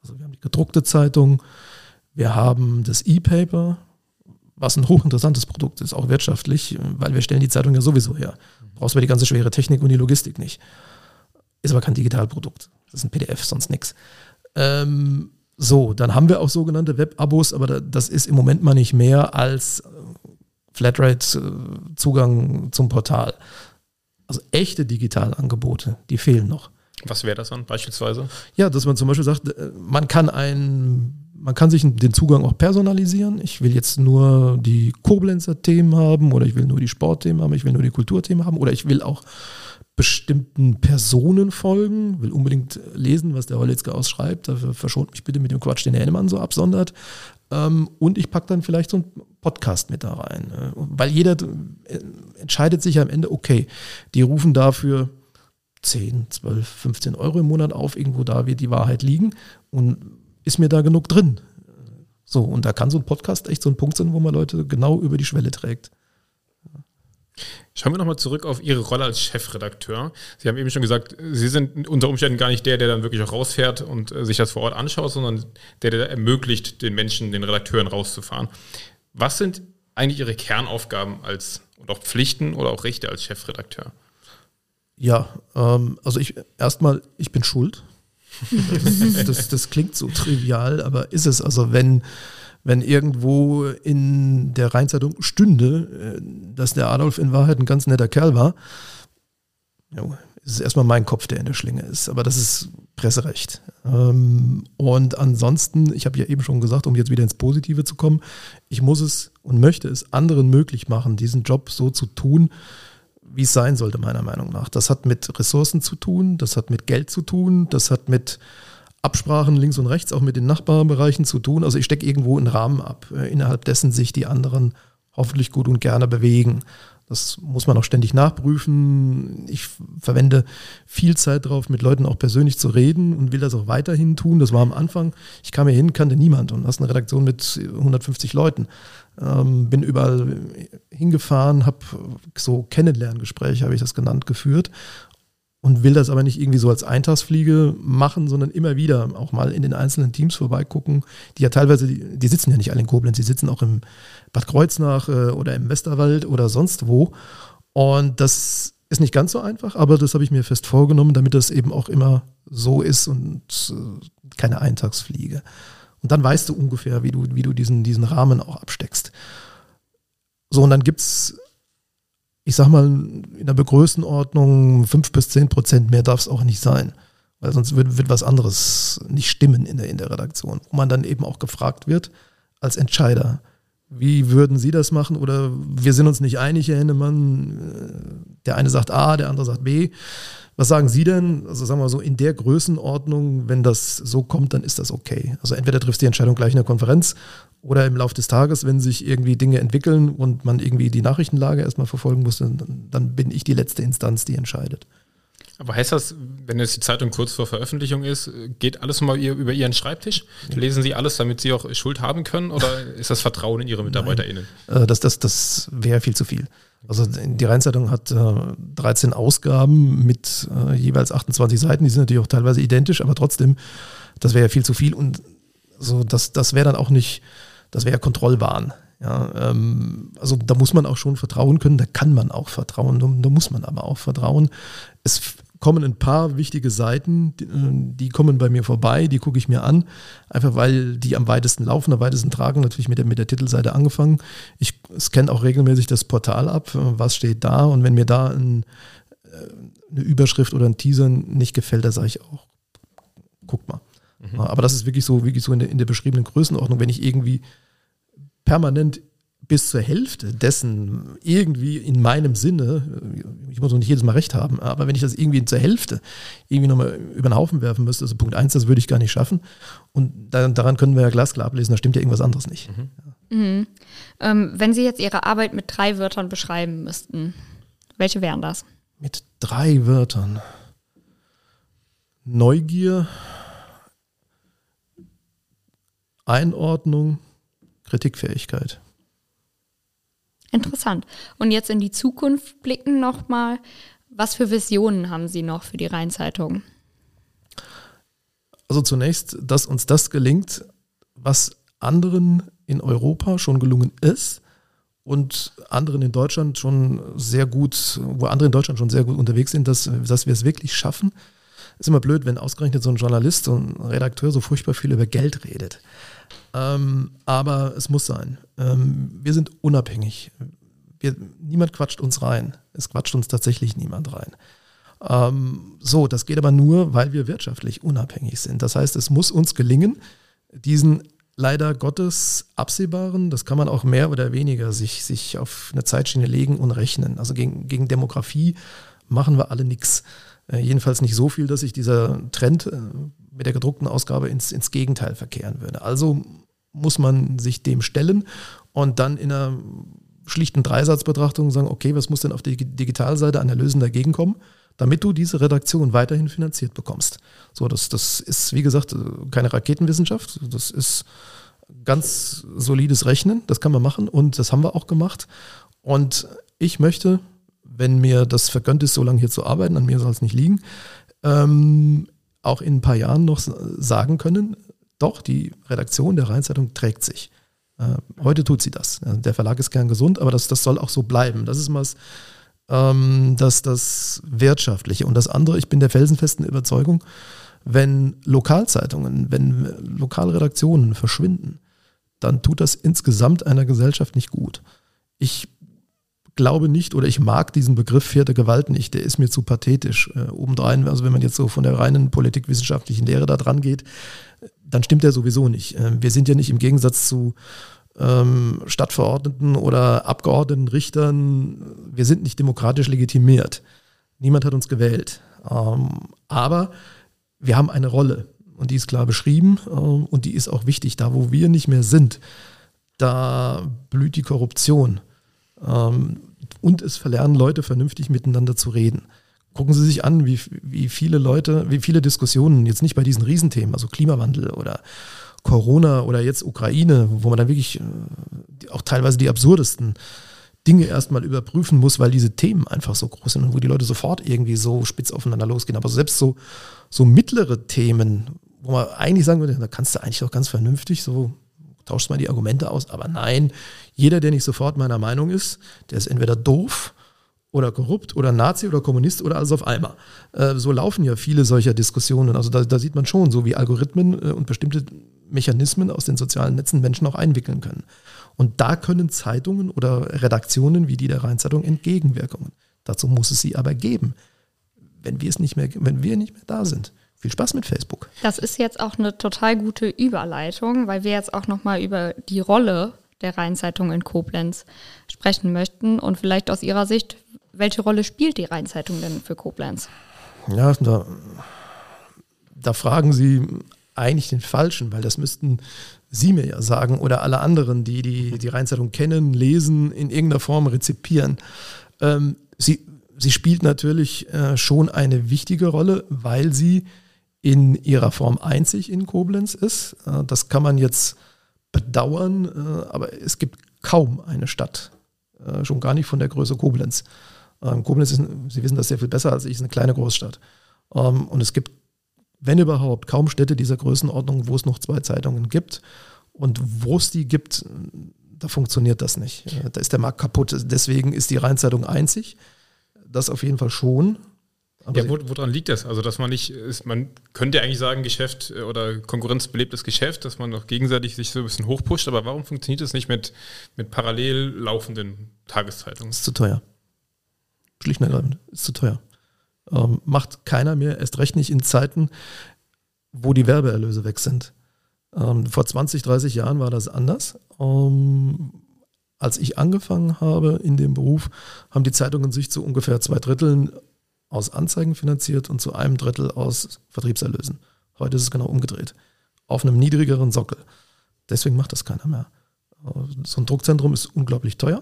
Also wir haben die gedruckte Zeitung, wir haben das E-Paper, was ein hochinteressantes Produkt ist, auch wirtschaftlich, weil wir stellen die Zeitung ja sowieso her. Brauchst du die ganze schwere Technik und die Logistik nicht. Ist aber kein Digitalprodukt. Das ist ein PDF, sonst nichts. Ähm, so, dann haben wir auch sogenannte Web-Abos, aber das ist im Moment mal nicht mehr als äh, Flatrate-Zugang zum Portal. Also echte Digitalangebote, die fehlen noch. Was wäre das dann beispielsweise? Ja, dass man zum Beispiel sagt, äh, man kann ein, man kann sich den Zugang auch personalisieren. Ich will jetzt nur die Koblenzer Themen haben oder ich will nur die Sportthemen haben, ich will nur die Kulturthemen haben oder ich will auch bestimmten Personen folgen, will unbedingt lesen, was der Holitzke ausschreibt. Dafür verschont mich bitte mit dem Quatsch, den der Hennemann so absondert. Ähm, und ich packe dann vielleicht so einen Podcast mit da rein. Äh, weil jeder äh, entscheidet sich am Ende, okay, die rufen dafür 10, 12, 15 Euro im Monat auf, irgendwo da wird die Wahrheit liegen und ist mir da genug drin. So, und da kann so ein Podcast echt so ein Punkt sein, wo man Leute genau über die Schwelle trägt. Schauen wir nochmal zurück auf Ihre Rolle als Chefredakteur. Sie haben eben schon gesagt, Sie sind unter Umständen gar nicht der, der dann wirklich auch rausfährt und äh, sich das vor Ort anschaut, sondern der, der ermöglicht, den Menschen, den Redakteuren rauszufahren. Was sind eigentlich Ihre Kernaufgaben als und auch Pflichten oder auch Rechte als Chefredakteur? Ja, ähm, also ich erstmal, ich bin schuld. <laughs> Das, das, das, klingt so trivial, aber ist es. Also wenn wenn irgendwo in der Rheinzeitung stünde, äh, dass der Adolf in Wahrheit ein ganz netter Kerl war, ja, ist es erstmal mein Kopf, der in der Schlinge ist. Aber das ist Presserecht. Ähm, und ansonsten, ich habe ja eben schon gesagt, um jetzt wieder ins Positive zu kommen, ich muss es und möchte es anderen möglich machen, diesen Job so zu tun, wie es sein sollte, meiner Meinung nach. Das hat mit Ressourcen zu tun, das hat mit Geld zu tun, das hat mit Absprachen links und rechts auch mit den Nachbarbereichen zu tun. Also ich stecke irgendwo einen Rahmen ab, äh, innerhalb dessen sich die anderen hoffentlich gut und gerne bewegen. Das muss man auch ständig nachprüfen. Ich verwende viel Zeit darauf, mit Leuten auch persönlich zu reden und will das auch weiterhin tun. Das war am Anfang. Ich kam hier hin, kannte niemand und hast eine Redaktion mit 150 Leuten. Ähm, bin überall hingefahren, habe so Kennenlerngespräche, habe ich das genannt, geführt und will das aber nicht irgendwie so als Eintagsfliege machen, sondern immer wieder auch mal in den einzelnen Teams vorbeigucken, die ja teilweise, die, die sitzen ja nicht alle in Koblenz, die sitzen auch im Bad Kreuznach äh, oder im Westerwald oder sonst wo. Und das ist nicht ganz so einfach, aber das habe ich mir fest vorgenommen, damit das eben auch immer so ist und äh, keine Eintagsfliege. Und dann weißt du ungefähr, wie du, wie du diesen, diesen Rahmen auch absteckst. So, und dann gibt es ich sag mal, in der Begrößenordnung 5 bis 10 Prozent mehr darf es auch nicht sein. Weil sonst wird, wird was anderes nicht stimmen in der, in der Redaktion, wo man dann eben auch gefragt wird als Entscheider. Wie würden Sie das machen? Oder wir sind uns nicht einig, Herr Hennemann. Der eine sagt A, der andere sagt B. Was sagen Sie denn? Also sagen wir so, in der Größenordnung, wenn das so kommt, dann ist das okay. Also entweder triffst du die Entscheidung gleich in der Konferenz oder im Laufe des Tages, wenn sich irgendwie Dinge entwickeln und man irgendwie die Nachrichtenlage erstmal verfolgen muss, dann bin ich die letzte Instanz, die entscheidet. Aber heißt das, wenn jetzt die Zeitung kurz vor Veröffentlichung ist, geht alles mal über Ihren Schreibtisch? Lesen Sie alles, damit Sie auch Schuld haben können? Oder ist das Vertrauen in Ihre MitarbeiterInnen? Nein. Äh, das, das, das wäre viel zu viel. Also die Rheinzeitung hat äh, 13 Ausgaben mit äh, jeweils 28 Seiten. Die sind natürlich auch teilweise identisch, aber trotzdem, das wäre ja viel zu viel. Und so, das, das wäre dann auch nicht das wäre Kontrollwahn. Ja, ähm, also da muss man auch schon vertrauen können, da kann man auch vertrauen, da, da muss man aber auch vertrauen. Es kommen ein paar wichtige Seiten, die, äh, die kommen bei mir vorbei, die gucke ich mir an, einfach weil die am weitesten laufen, am weitesten tragen, natürlich mit der, mit der Titelseite angefangen. Ich scanne auch regelmäßig das Portal ab, was steht da und wenn mir da ein, äh, eine Überschrift oder ein Teaser nicht gefällt, da sage ich auch, guck mal. Mhm. Aber das ist wirklich so, wirklich so in der, in der beschriebenen Größenordnung, wenn ich irgendwie permanent bis zur Hälfte dessen irgendwie in meinem Sinne, ich muss noch nicht jedes Mal recht haben, aber wenn ich das irgendwie zur Hälfte irgendwie nochmal über den Haufen werfen müsste, also Punkt eins, das würde ich gar nicht schaffen. Und dann, daran können wir ja glasklar ablesen, da stimmt ja irgendwas anderes nicht. Mhm. Mhm. Ähm, wenn Sie jetzt Ihre Arbeit mit drei Wörtern beschreiben müssten, welche wären das? Mit drei Wörtern. Neugier, Einordnung, Kritikfähigkeit. Interessant. Und jetzt in die Zukunft blicken nochmal. Was für Visionen haben Sie noch für die Rheinzeitung? Also zunächst, dass uns das gelingt, was anderen in Europa schon gelungen ist und anderen in Deutschland schon sehr gut, wo andere in Deutschland schon sehr gut unterwegs sind, dass, dass wir es wirklich schaffen. Ist immer blöd, wenn ausgerechnet so ein Journalist, so ein Redakteur so furchtbar viel über Geld redet. Ähm, aber es muss sein. Ähm, wir sind unabhängig. Wir, niemand quatscht uns rein. Es quatscht uns tatsächlich niemand rein. Ähm, so, das geht aber nur, weil wir wirtschaftlich unabhängig sind. Das heißt, es muss uns gelingen, diesen leider Gottes absehbaren, das kann man auch mehr oder weniger sich, sich auf eine Zeitschiene legen und rechnen. Also gegen, gegen Demografie machen wir alle nichts. Äh, jedenfalls nicht so viel, dass sich dieser Trend äh, mit der gedruckten Ausgabe ins, ins Gegenteil verkehren würde. Also muss man sich dem stellen und dann in einer schlichten Dreisatzbetrachtung sagen, okay, was muss denn auf der Digitalseite an Erlösen dagegen kommen, damit du diese Redaktion weiterhin finanziert bekommst. So, das, das ist, wie gesagt, keine Raketenwissenschaft, das ist ganz solides Rechnen, das kann man machen und das haben wir auch gemacht. Und ich möchte, wenn mir das vergönnt ist, so lange hier zu arbeiten, an mir soll es nicht liegen, ähm, auch in ein paar Jahren noch sagen können, doch, die Redaktion der Rheinzeitung trägt sich. Äh, heute tut sie das. Der Verlag ist gern gesund, aber das, das soll auch so bleiben. Das ist mal ähm, das, das Wirtschaftliche. Und das andere, ich bin der felsenfesten Überzeugung, wenn Lokalzeitungen, wenn Lokalredaktionen verschwinden, dann tut das insgesamt einer Gesellschaft nicht gut. Ich glaube nicht oder ich mag diesen Begriff vierte Gewalt nicht, der ist mir zu pathetisch. Äh, obendrein, also wenn man jetzt so von der reinen politikwissenschaftlichen Lehre da dran geht, dann stimmt der sowieso nicht. Äh, wir sind ja nicht im Gegensatz zu ähm, Stadtverordneten oder Abgeordneten, Richtern, wir sind nicht demokratisch legitimiert. Niemand hat uns gewählt. Ähm, aber wir haben eine Rolle und die ist klar beschrieben ähm, und die ist auch wichtig. Da, wo wir nicht mehr sind, da blüht die Korruption. Ähm, und es verlernen Leute vernünftig miteinander zu reden. Gucken Sie sich an, wie, wie viele Leute, wie viele Diskussionen, jetzt nicht bei diesen Riesenthemen, also Klimawandel oder Corona oder jetzt Ukraine, wo man dann wirklich äh, auch teilweise die absurdesten Dinge erstmal überprüfen muss, weil diese Themen einfach so groß sind und wo die Leute sofort irgendwie so spitz aufeinander losgehen. Aber selbst so, so mittlere Themen, wo man eigentlich sagen würde, da kannst du eigentlich auch ganz vernünftig so tauschst mal die Argumente aus. Aber nein, jeder, der nicht sofort meiner Meinung ist, der ist entweder doof oder korrupt oder Nazi oder Kommunist oder alles auf einmal. Äh, so laufen ja viele solcher Diskussionen. Also da, da sieht man schon, so wie Algorithmen äh, und bestimmte Mechanismen aus den sozialen Netzen Menschen auch einwickeln können. Und da können Zeitungen oder Redaktionen wie die der Rheinzeitung Entgegenwirkungen. Dazu muss es sie aber geben, wenn wir es nicht mehr, wenn wir nicht mehr da sind. Viel Spaß mit Facebook. Das ist jetzt auch eine total gute Überleitung, weil wir jetzt auch noch mal über die Rolle der Rheinzeitung in Koblenz sprechen möchten und vielleicht aus Ihrer Sicht, welche Rolle spielt die Rheinzeitung denn für Koblenz? Ja, da, da fragen Sie eigentlich den Falschen, weil das müssten Sie mir ja sagen oder alle anderen, die die, die Rheinzeitung kennen, lesen, in irgendeiner Form rezipieren. Ähm, sie, sie spielt natürlich äh, schon eine wichtige Rolle, weil sie in ihrer Form einzig in Koblenz ist. Äh, das kann man jetzt bedauern, äh, aber es gibt kaum eine Stadt, äh, schon gar nicht von der Größe Koblenz. Ähm, Koblenz ist, Sie wissen das sehr viel besser als ich, ist eine kleine Großstadt. Ähm, und es gibt wenn überhaupt, kaum Städte dieser Größenordnung, wo es noch zwei Zeitungen gibt. Und wo es die gibt, da funktioniert das nicht. Da ist der Markt kaputt. Deswegen ist die Rheinzeitung einzig. Das auf jeden Fall schon. Aber ja, woran liegt das? Also, dass man nicht, ist, man könnte eigentlich sagen, Geschäft äh, oder konkurrenzbelebtes Geschäft, dass man noch gegenseitig sich so ein bisschen hochpusht, aber warum funktioniert das nicht mit, mit parallel laufenden Tageszeitungen? Ist zu teuer. Schlicht und ergreifend, ist zu teuer. Ähm, macht keiner mehr, erst recht nicht in Zeiten, wo die Werbeerlöse weg sind. Ähm, vor 20, 30 Jahren war das anders. Ähm, als ich angefangen habe in dem Beruf, haben die Zeitungen sich zu ungefähr zwei Dritteln aus Anzeigen finanziert und zu einem Drittel aus Vertriebserlösen. Heute ist es genau umgedreht. Auf einem niedrigeren Sockel. Deswegen macht das keiner mehr. So ein Druckzentrum ist unglaublich teuer.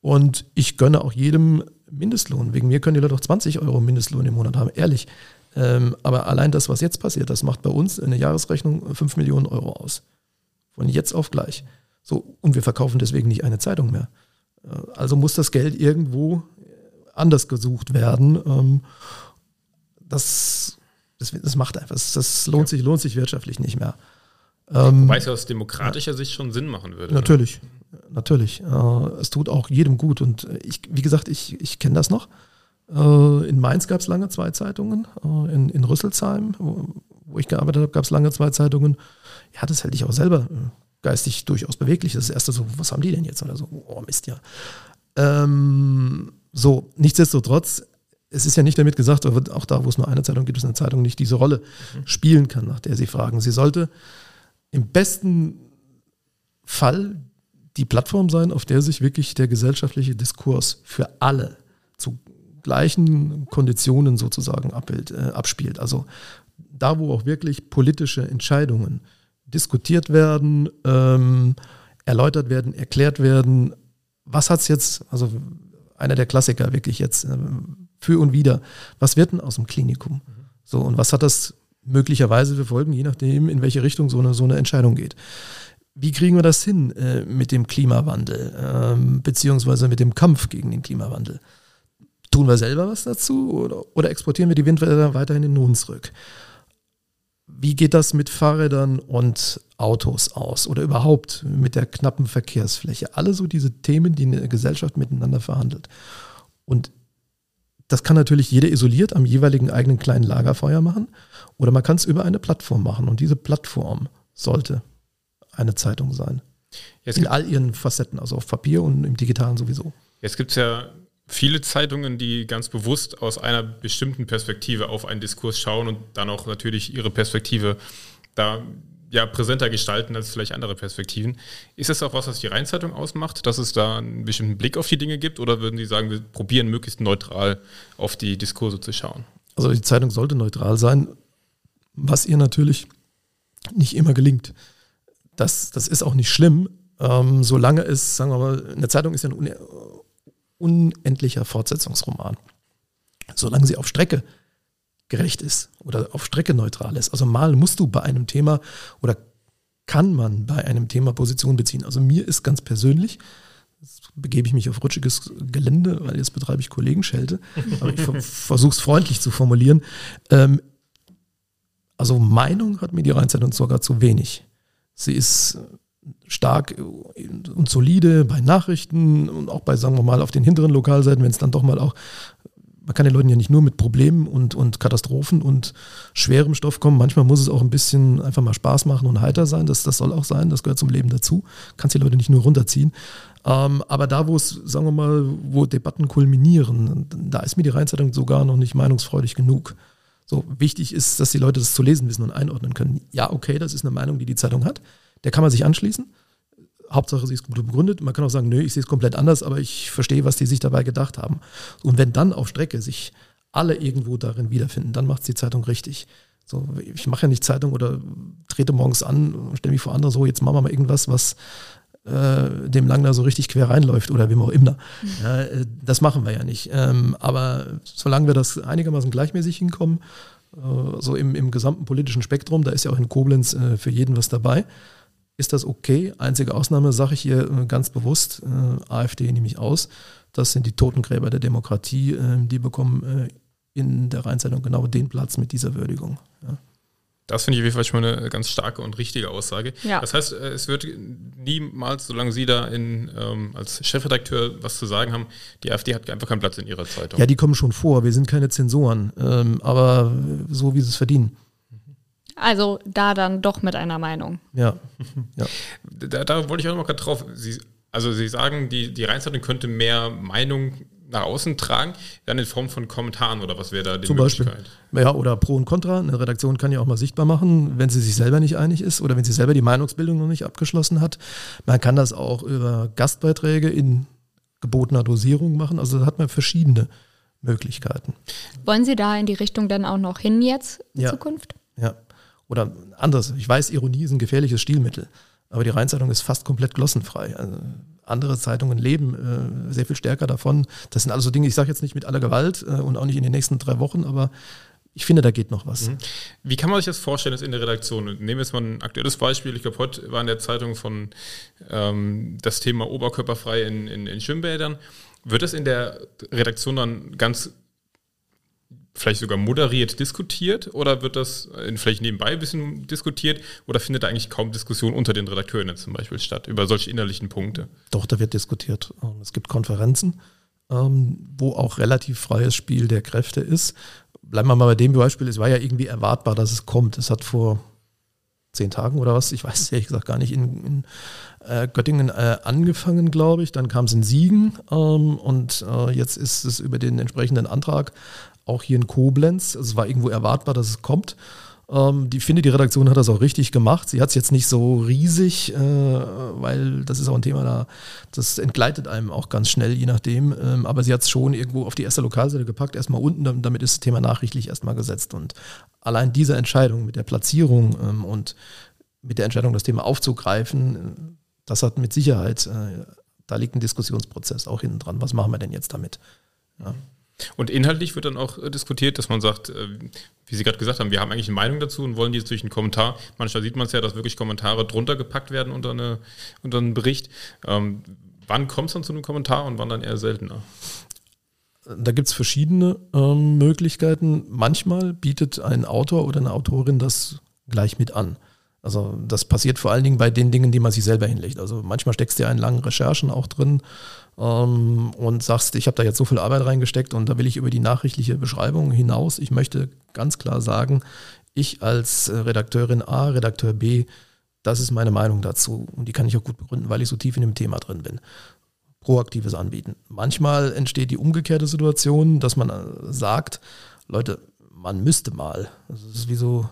Und ich gönne auch jedem Mindestlohn. Wegen mir können die Leute auch 20 Euro Mindestlohn im Monat haben, ehrlich. Ähm, aber allein das, was jetzt passiert, das macht bei uns eine Jahresrechnung 5 Millionen Euro aus. Von jetzt auf gleich. So, und wir verkaufen deswegen nicht eine Zeitung mehr. Äh, also muss das Geld irgendwo anders gesucht werden. Ähm, das, das, das, macht einfach, das, das lohnt, ja. sich, lohnt sich wirtschaftlich nicht mehr. Ähm, Wobei es aus demokratischer ja. Sicht schon Sinn machen würde. Natürlich. Ne? natürlich. Äh, es tut auch jedem gut. Und ich, wie gesagt, ich, ich kenne das noch. Äh, in Mainz gab es lange zwei Zeitungen. Äh, in, in Rüsselsheim, wo, wo ich gearbeitet habe, gab es lange zwei Zeitungen. Ja, das hätte ich auch selber geistig durchaus beweglich. Das, ist das erste so, was haben die denn jetzt? Oder so, oh Mist, ja. Ähm, so, nichtsdestotrotz, es ist ja nicht damit gesagt, auch da, wo es nur eine Zeitung gibt, ist eine Zeitung nicht diese Rolle mhm. spielen kann, nach der Sie fragen. Sie sollte im besten Fall die Plattform sein, auf der sich wirklich der gesellschaftliche Diskurs für alle zu gleichen Konditionen sozusagen abbild, äh, abspielt. Also da, wo auch wirklich politische Entscheidungen diskutiert werden, ähm, erläutert werden, erklärt werden, was hat es jetzt, also einer der Klassiker wirklich jetzt, äh, für und wieder, was wird denn aus dem Klinikum? So, und was hat das möglicherweise für Folgen, je nachdem, in welche Richtung so eine, so eine Entscheidung geht. Wie kriegen wir das hin äh, mit dem Klimawandel, ähm, beziehungsweise mit dem Kampf gegen den Klimawandel? Tun wir selber was dazu oder, oder exportieren wir die Windräder weiterhin in nun zurück? Wie geht das mit Fahrrädern und Autos aus oder überhaupt mit der knappen Verkehrsfläche? Alle so diese Themen, die eine Gesellschaft miteinander verhandelt. Und das kann natürlich jeder isoliert am jeweiligen eigenen kleinen Lagerfeuer machen oder man kann es über eine Plattform machen. Und diese Plattform sollte eine Zeitung sein. Jetzt in all ihren Facetten, also auf Papier und im Digitalen sowieso. Jetzt gibt es ja viele Zeitungen, die ganz bewusst aus einer bestimmten Perspektive auf einen Diskurs schauen und dann auch natürlich ihre Perspektive da ja, präsenter gestalten als vielleicht andere Perspektiven. Ist das auch was, was die Rheinzeitung ausmacht, dass es da einen bestimmten Blick auf die Dinge gibt oder würden Sie sagen, wir probieren möglichst neutral auf die Diskurse zu schauen? Also die Zeitung sollte neutral sein, was ihr natürlich nicht immer gelingt das, das ist auch nicht schlimm, ähm, solange es, sagen wir mal, eine Zeitung ist ja ein unendlicher Fortsetzungsroman. Solange sie auf Strecke gerecht ist oder auf Strecke neutral ist. Also mal musst du bei einem Thema oder kann man bei einem Thema Position beziehen. Also mir ist ganz persönlich Jetzt begebe ich mich auf rutschiges Gelände, weil jetzt betreibe ich Kollegenschelte. Aber ich <laughs> versuche es freundlich zu formulieren. Ähm, also Meinung hat mir die Rheinzeitung sogar zu wenig. Sie ist stark und solide bei Nachrichten und auch bei, sagen wir mal, auf den hinteren Lokalseiten, wenn es dann doch mal auch, man kann den Leuten ja nicht nur mit Problemen und, und Katastrophen und schwerem Stoff kommen. Manchmal muss es auch ein bisschen einfach mal Spaß machen und heiter sein. Das, das soll auch sein, das gehört zum Leben dazu. Kannst die Leute nicht nur runterziehen. Ähm, aber da, wo es, sagen wir mal, wo Debatten kulminieren, da ist mir die Rheinzeitung sogar noch nicht meinungsfreudig genug. So wichtig ist, dass die Leute das zu lesen wissen und einordnen können. Ja, okay, das ist eine Meinung, die die Zeitung hat. Der kann man sich anschließen. Hauptsache, sie ist gut begründet. Man kann auch sagen, nö, ich sehe es komplett anders, aber ich verstehe, was die sich dabei gedacht haben. Und wenn dann auf Strecke sich alle irgendwo darin wiederfinden, dann macht es die Zeitung richtig. So, ich mache ja nicht Zeitung oder trete morgens an und stelle mich vor andere so, jetzt machen wir mal irgendwas, was äh, dem Langner so richtig quer reinläuft oder wem auch immer. Ja, äh, das machen wir ja nicht. Ähm, aber solange wir das einigermaßen gleichmäßig hinkommen, äh, so im, im gesamten politischen Spektrum, da ist ja auch in Koblenz äh, für jeden was dabei, ist das okay. Einzige Ausnahme sage ich hier äh, ganz bewusst, äh, AfD nehme ich aus. Das sind die Totengräber der Demokratie, die bekommen in der Rheinzeitung genau den Platz mit dieser Würdigung. Ja. Das finde ich auf jeden Fall schon mal eine ganz starke und richtige Aussage. Ja. Das heißt, äh, es wird niemals, solange Sie da in, ähm, als Chefredakteur was zu sagen haben, die AfD hat einfach keinen Platz in Ihrer Zeitung. Ja, die kommen schon vor. Wir sind keine Zensoren, ähm, aber so wie sie es verdienen. Also da dann doch mit einer Meinung. Ja. <laughs> ja. Da, da wollte ich auch noch mal gerade drauf. Sie, also Sie sagen, die, die Rheinzeitung könnte mehr Meinung nach außen tragen, dann in Form von Kommentaren oder was wäre da die Zum Beispiel. Ja, oder Pro und Contra. Eine Redaktion kann ja auch mal sichtbar machen, wenn sie sich selber nicht einig ist oder wenn sie selber die Meinungsbildung noch nicht abgeschlossen hat. Man kann das auch über Gastbeiträge in gebotener Dosierung machen. Also da hat man verschiedene Möglichkeiten. Wollen Sie da in die Richtung dann auch noch hin jetzt in ja. Zukunft? Ja. Oder anders. Ich weiß, Ironie ist ein gefährliches Stilmittel. Aber die Rheinzeitung ist fast komplett glossenfrei. Also andere Zeitungen leben äh, sehr viel stärker davon. Das sind alles so Dinge, ich sage jetzt nicht mit aller Gewalt äh, und auch nicht in den nächsten drei Wochen, aber ich finde, da geht noch was. Mhm. Wie kann man sich das vorstellen, dass in der Redaktion? Nehmen wir jetzt mal ein aktuelles Beispiel. Ich glaube, heute war in der Zeitung von ähm, das Thema Oberkörperfrei in, in, in Schwimmbädern. Wird das in der Redaktion dann ganz vielleicht sogar moderiert diskutiert oder wird das vielleicht nebenbei ein bisschen diskutiert oder findet da eigentlich kaum Diskussion unter den Redakteuren zum Beispiel statt über solche innerlichen Punkte? Doch, da wird diskutiert. Ähm, es gibt Konferenzen, ähm, wo auch relativ freies Spiel der Kräfte ist. Bleiben wir mal bei dem Beispiel, es war ja irgendwie erwartbar, dass es kommt. Es hat vor zehn Tagen oder was, ich weiß <laughs> ehrlich gesagt gar nicht, in, in äh, Göttingen äh, angefangen, glaube ich. Dann kam es in Siegen ähm, und äh, jetzt ist es über den entsprechenden Antrag auch hier in Koblenz. Es war irgendwo erwartbar, dass es kommt. Ähm, die finde, die Redaktion hat das auch richtig gemacht. Sie hat es jetzt nicht so riesig, äh, weil das ist auch ein Thema, da, das entgleitet einem auch ganz schnell, je nachdem. Ähm, aber sie hat es schon irgendwo auf die erste Lokalseite gepackt, erstmal unten, damit ist das Thema nachrichtlich erstmal gesetzt. Und allein diese Entscheidung mit der Platzierung ähm, und mit der Entscheidung, das Thema aufzugreifen, äh, das hat mit Sicherheit, äh, da liegt ein Diskussionsprozess auch hinten dran. Was machen wir denn jetzt damit? Ja. Und inhaltlich wird dann auch äh, diskutiert, dass man sagt, äh, wie Sie gerade gesagt haben, wir haben eigentlich eine Meinung dazu und wollen die jetzt durch einen Kommentar. Manchmal sieht man es ja, dass wirklich Kommentare drunter gepackt werden unter, eine, unter einen Bericht. Ähm, wann kommt es dann zu einem Kommentar und wann dann eher seltener? Da gibt es verschiedene ähm, Möglichkeiten. Manchmal bietet ein Autor oder eine Autorin das gleich mit an. Also das passiert vor allen Dingen bei den Dingen, die man sich selber hinlegt. Also manchmal steckst du ja in langen Recherchen auch drin und sagst, ich habe da jetzt so viel Arbeit reingesteckt und da will ich über die nachrichtliche Beschreibung hinaus. Ich möchte ganz klar sagen, ich als äh, Redakteurin A, Redakteur B, das ist meine Meinung dazu und die kann ich auch gut begründen, weil ich so tief in dem Thema drin bin. Proaktives Anbieten. Manchmal entsteht die umgekehrte Situation, dass man äh, sagt, Leute, man müsste mal. Das ist wie so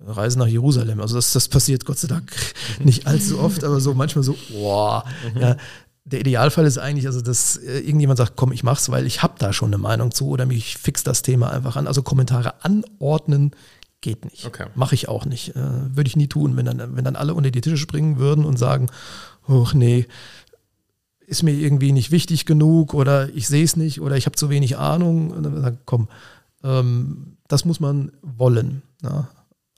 Reise nach Jerusalem. Also das, das passiert Gott sei Dank <laughs> nicht allzu oft, aber so manchmal so, boah, ja, der Idealfall ist eigentlich, also dass äh, irgendjemand sagt, komm, ich mach's, weil ich habe da schon eine Meinung zu oder mich fix das Thema einfach an. Also Kommentare anordnen geht nicht. Okay. Mache ich auch nicht. Äh, Würde ich nie tun, wenn dann, wenn dann alle unter die Tische springen würden und sagen, ach nee, ist mir irgendwie nicht wichtig genug oder ich sehe es nicht oder ich habe zu wenig Ahnung. Und dann sagen, komm, ähm, das muss man wollen. Ja.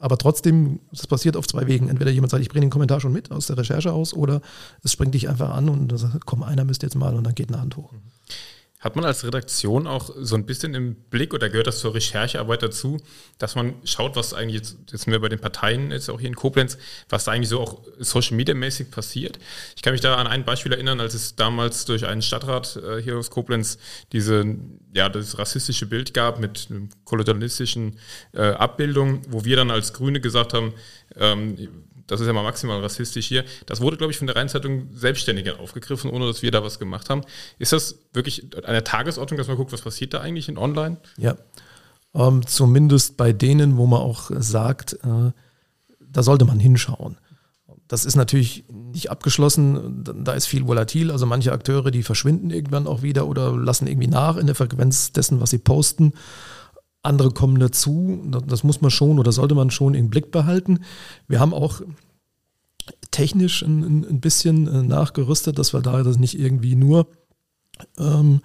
Aber trotzdem, das passiert auf zwei Wegen. Entweder jemand sagt, ich bringe den Kommentar schon mit aus der Recherche aus, oder es springt dich einfach an und sagt, komm, einer müsste jetzt mal und dann geht eine Hand hoch. Hat man als Redaktion auch so ein bisschen im Blick oder gehört das zur Recherchearbeit dazu, dass man schaut, was eigentlich jetzt, jetzt mehr bei den Parteien, jetzt auch hier in Koblenz, was da eigentlich so auch Social Media mäßig passiert? Ich kann mich da an ein Beispiel erinnern, als es damals durch einen Stadtrat äh, hier aus Koblenz diese, ja, das rassistische Bild gab mit kolonialistischen äh, Abbildung, wo wir dann als Grüne gesagt haben, ähm, das ist ja mal maximal rassistisch hier. Das wurde, glaube ich, von der Rheinzeitung selbstständig aufgegriffen, ohne dass wir da was gemacht haben. Ist das wirklich eine Tagesordnung, dass man guckt, was passiert da eigentlich in Online? Ja, ähm, zumindest bei denen, wo man auch sagt, äh, da sollte man hinschauen. Das ist natürlich nicht abgeschlossen, da ist viel volatil. Also manche Akteure, die verschwinden irgendwann auch wieder oder lassen irgendwie nach in der Frequenz dessen, was sie posten. Andere kommen dazu, das muss man schon oder sollte man schon im Blick behalten. Wir haben auch technisch ein, ein bisschen äh, nachgerüstet, dass wir da das nicht irgendwie nur ähm,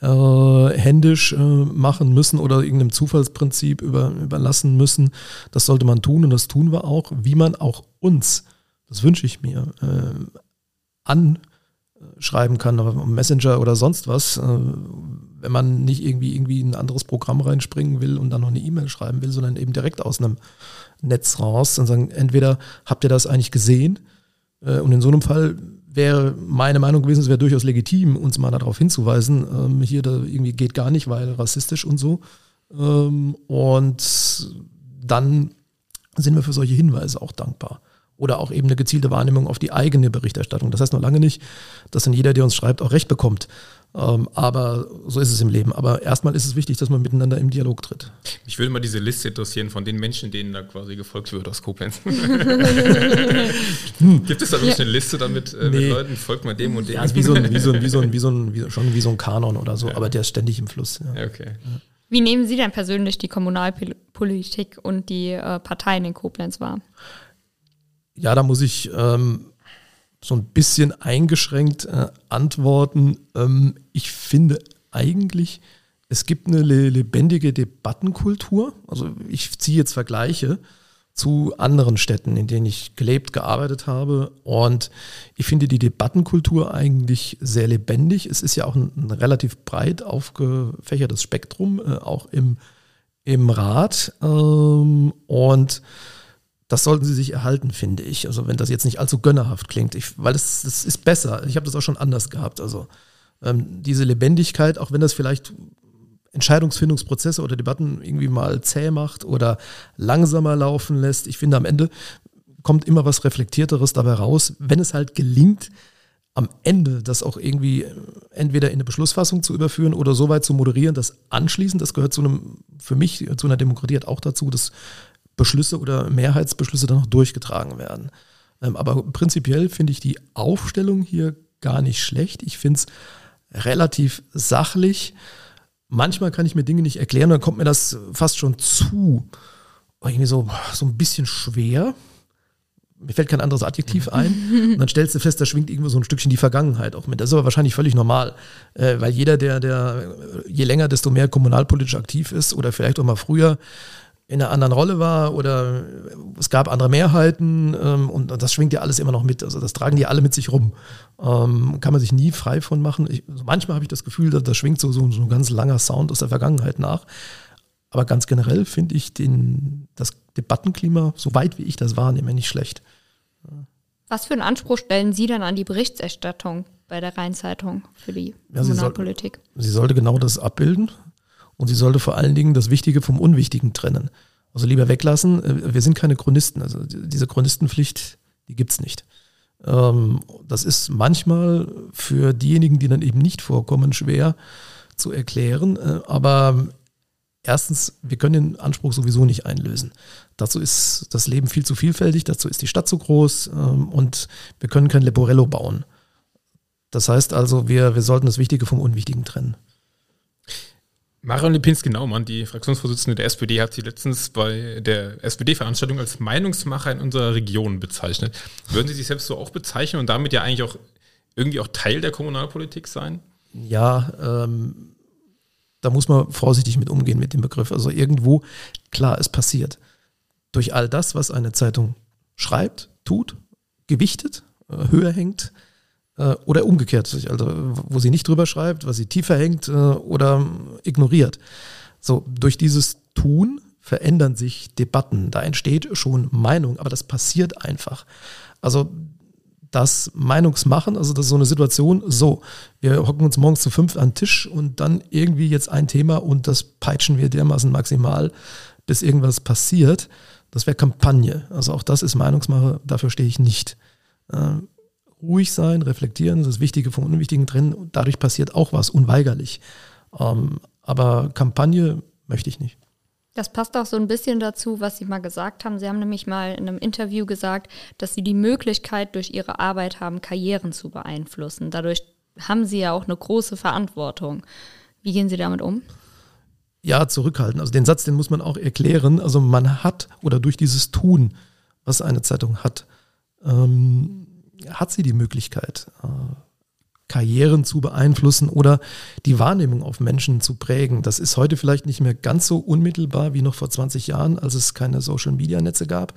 äh, händisch äh, machen müssen oder irgendeinem Zufallsprinzip über, überlassen müssen. Das sollte man tun und das tun wir auch, wie man auch uns, das wünsche ich mir, äh, anschreiben kann, Messenger oder sonst was, äh, wenn man nicht irgendwie, irgendwie in ein anderes Programm reinspringen will und dann noch eine E-Mail schreiben will, sondern eben direkt aus einem Netz raus und sagen, entweder habt ihr das eigentlich gesehen äh, und in so einem Fall wäre meine Meinung gewesen, es wäre durchaus legitim, uns mal darauf hinzuweisen, ähm, hier da irgendwie geht gar nicht, weil rassistisch und so. Ähm, und dann sind wir für solche Hinweise auch dankbar. Oder auch eben eine gezielte Wahrnehmung auf die eigene Berichterstattung. Das heißt noch lange nicht, dass dann jeder, der uns schreibt, auch recht bekommt. Ähm, aber so ist es im Leben. Aber erstmal ist es wichtig, dass man miteinander im Dialog tritt. Ich würde mal diese Liste interessieren von den Menschen, denen da quasi gefolgt wird aus Koblenz. <laughs> Gibt es da wirklich ja. eine Liste damit äh, nee. mit Leuten, folgt man dem und dem? Ja, also wie so ein, wie so ein, wie so ein, wie so ein, wie, schon wie so ein Kanon oder so, ja. aber der ist ständig im Fluss. Ja. Okay. Wie nehmen Sie denn persönlich die Kommunalpolitik und die äh, Parteien in Koblenz wahr? Ja, da muss ich ähm, so ein bisschen eingeschränkt äh, antworten. Ähm, ich finde eigentlich, es gibt eine lebendige Debattenkultur. Also ich ziehe jetzt Vergleiche zu anderen Städten, in denen ich gelebt, gearbeitet habe. Und ich finde die Debattenkultur eigentlich sehr lebendig. Es ist ja auch ein, ein relativ breit aufgefächertes Spektrum, äh, auch im, im Rat. Ähm, und das sollten sie sich erhalten, finde ich. Also wenn das jetzt nicht allzu gönnerhaft klingt, ich, weil das, das ist besser. Ich habe das auch schon anders gehabt. Also ähm, diese Lebendigkeit, auch wenn das vielleicht Entscheidungsfindungsprozesse oder Debatten irgendwie mal zäh macht oder langsamer laufen lässt. Ich finde, am Ende kommt immer was Reflektierteres dabei raus, wenn es halt gelingt, am Ende das auch irgendwie entweder in eine Beschlussfassung zu überführen oder so weit zu moderieren, dass anschließend, das gehört zu einem, für mich, zu einer Demokratie auch dazu, dass Beschlüsse oder Mehrheitsbeschlüsse dann noch durchgetragen werden. Ähm, aber prinzipiell finde ich die Aufstellung hier gar nicht schlecht. Ich finde es relativ sachlich. Manchmal kann ich mir Dinge nicht erklären, dann kommt mir das fast schon zu irgendwie so, so ein bisschen schwer. Mir fällt kein anderes Adjektiv ein. Und dann stellst du fest, da schwingt irgendwo so ein Stückchen die Vergangenheit auch mit. Das ist aber wahrscheinlich völlig normal. Äh, weil jeder, der, der je länger, desto mehr kommunalpolitisch aktiv ist oder vielleicht auch mal früher, in einer anderen Rolle war oder es gab andere Mehrheiten ähm, und das schwingt ja alles immer noch mit. Also das tragen die alle mit sich rum. Ähm, kann man sich nie frei von machen. Ich, also manchmal habe ich das Gefühl, dass das schwingt so, so, so ein ganz langer Sound aus der Vergangenheit nach. Aber ganz generell finde ich den, das Debattenklima, so weit wie ich das wahrnehme, nicht schlecht. Was für einen Anspruch stellen Sie dann an die Berichterstattung bei der Rheinzeitung für die ja, Kommunalpolitik? Sie, soll, sie sollte genau das abbilden. Und sie sollte vor allen Dingen das Wichtige vom Unwichtigen trennen. Also lieber weglassen. Äh, wir sind keine Chronisten. Also diese Chronistenpflicht, die gibt es nicht. Ähm, das ist manchmal für diejenigen, die dann eben nicht vorkommen, schwer zu erklären. Äh, aber erstens, wir können den Anspruch sowieso nicht einlösen. Dazu ist das Leben viel zu vielfältig, dazu ist die Stadt zu groß ähm, und wir können kein Leporello bauen. Das heißt also, wir, wir sollten das Wichtige vom Unwichtigen trennen. Marion Lipinski-Naumann, die Fraktionsvorsitzende der SPD, hat sie letztens bei der SPD-Veranstaltung als Meinungsmacher in unserer Region bezeichnet. Würden Sie sich selbst so auch bezeichnen und damit ja eigentlich auch irgendwie auch Teil der Kommunalpolitik sein? Ja, ähm, da muss man vorsichtig mit umgehen mit dem Begriff. Also irgendwo, klar, es passiert. durch all das, was eine Zeitung schreibt, tut, gewichtet, äh, höher hängt oder umgekehrt, also wo sie nicht drüber schreibt, was sie tiefer hängt äh, oder ignoriert. So, durch dieses Tun verändern sich Debatten, da entsteht schon Meinung, aber das passiert einfach. Also das Meinungsmachen, also das ist so eine Situation, so, wir hocken uns morgens zu fünf an den Tisch und dann irgendwie jetzt ein Thema und das peitschen wir dermaßen maximal, bis irgendwas passiert. Das wäre Kampagne. Also auch das ist Meinungsmache, dafür stehe ich nicht. Äh, ruhig sein, reflektieren, das Wichtige vom Unwichtigen trennen, und dadurch passiert auch was, unweigerlich. Ähm, aber Kampagne möchte ich nicht. Das passt auch so ein bisschen dazu, was Sie mal gesagt haben. Sie haben nämlich mal in einem Interview gesagt, dass Sie die Möglichkeit durch Ihre Arbeit haben, Karrieren zu beeinflussen. Dadurch haben Sie ja auch eine große Verantwortung. Wie gehen Sie damit um? Ja, zurückhalten. Also den Satz, den muss man auch erklären. Also man hat oder durch dieses Tun, was eine Zeitung hat, ähm, hat sie die Möglichkeit, äh, Karrieren zu beeinflussen oder die Wahrnehmung auf Menschen zu prägen. Das ist heute vielleicht nicht mehr ganz so unmittelbar wie noch vor 20 Jahren, als es keine Social-Media-Netze gab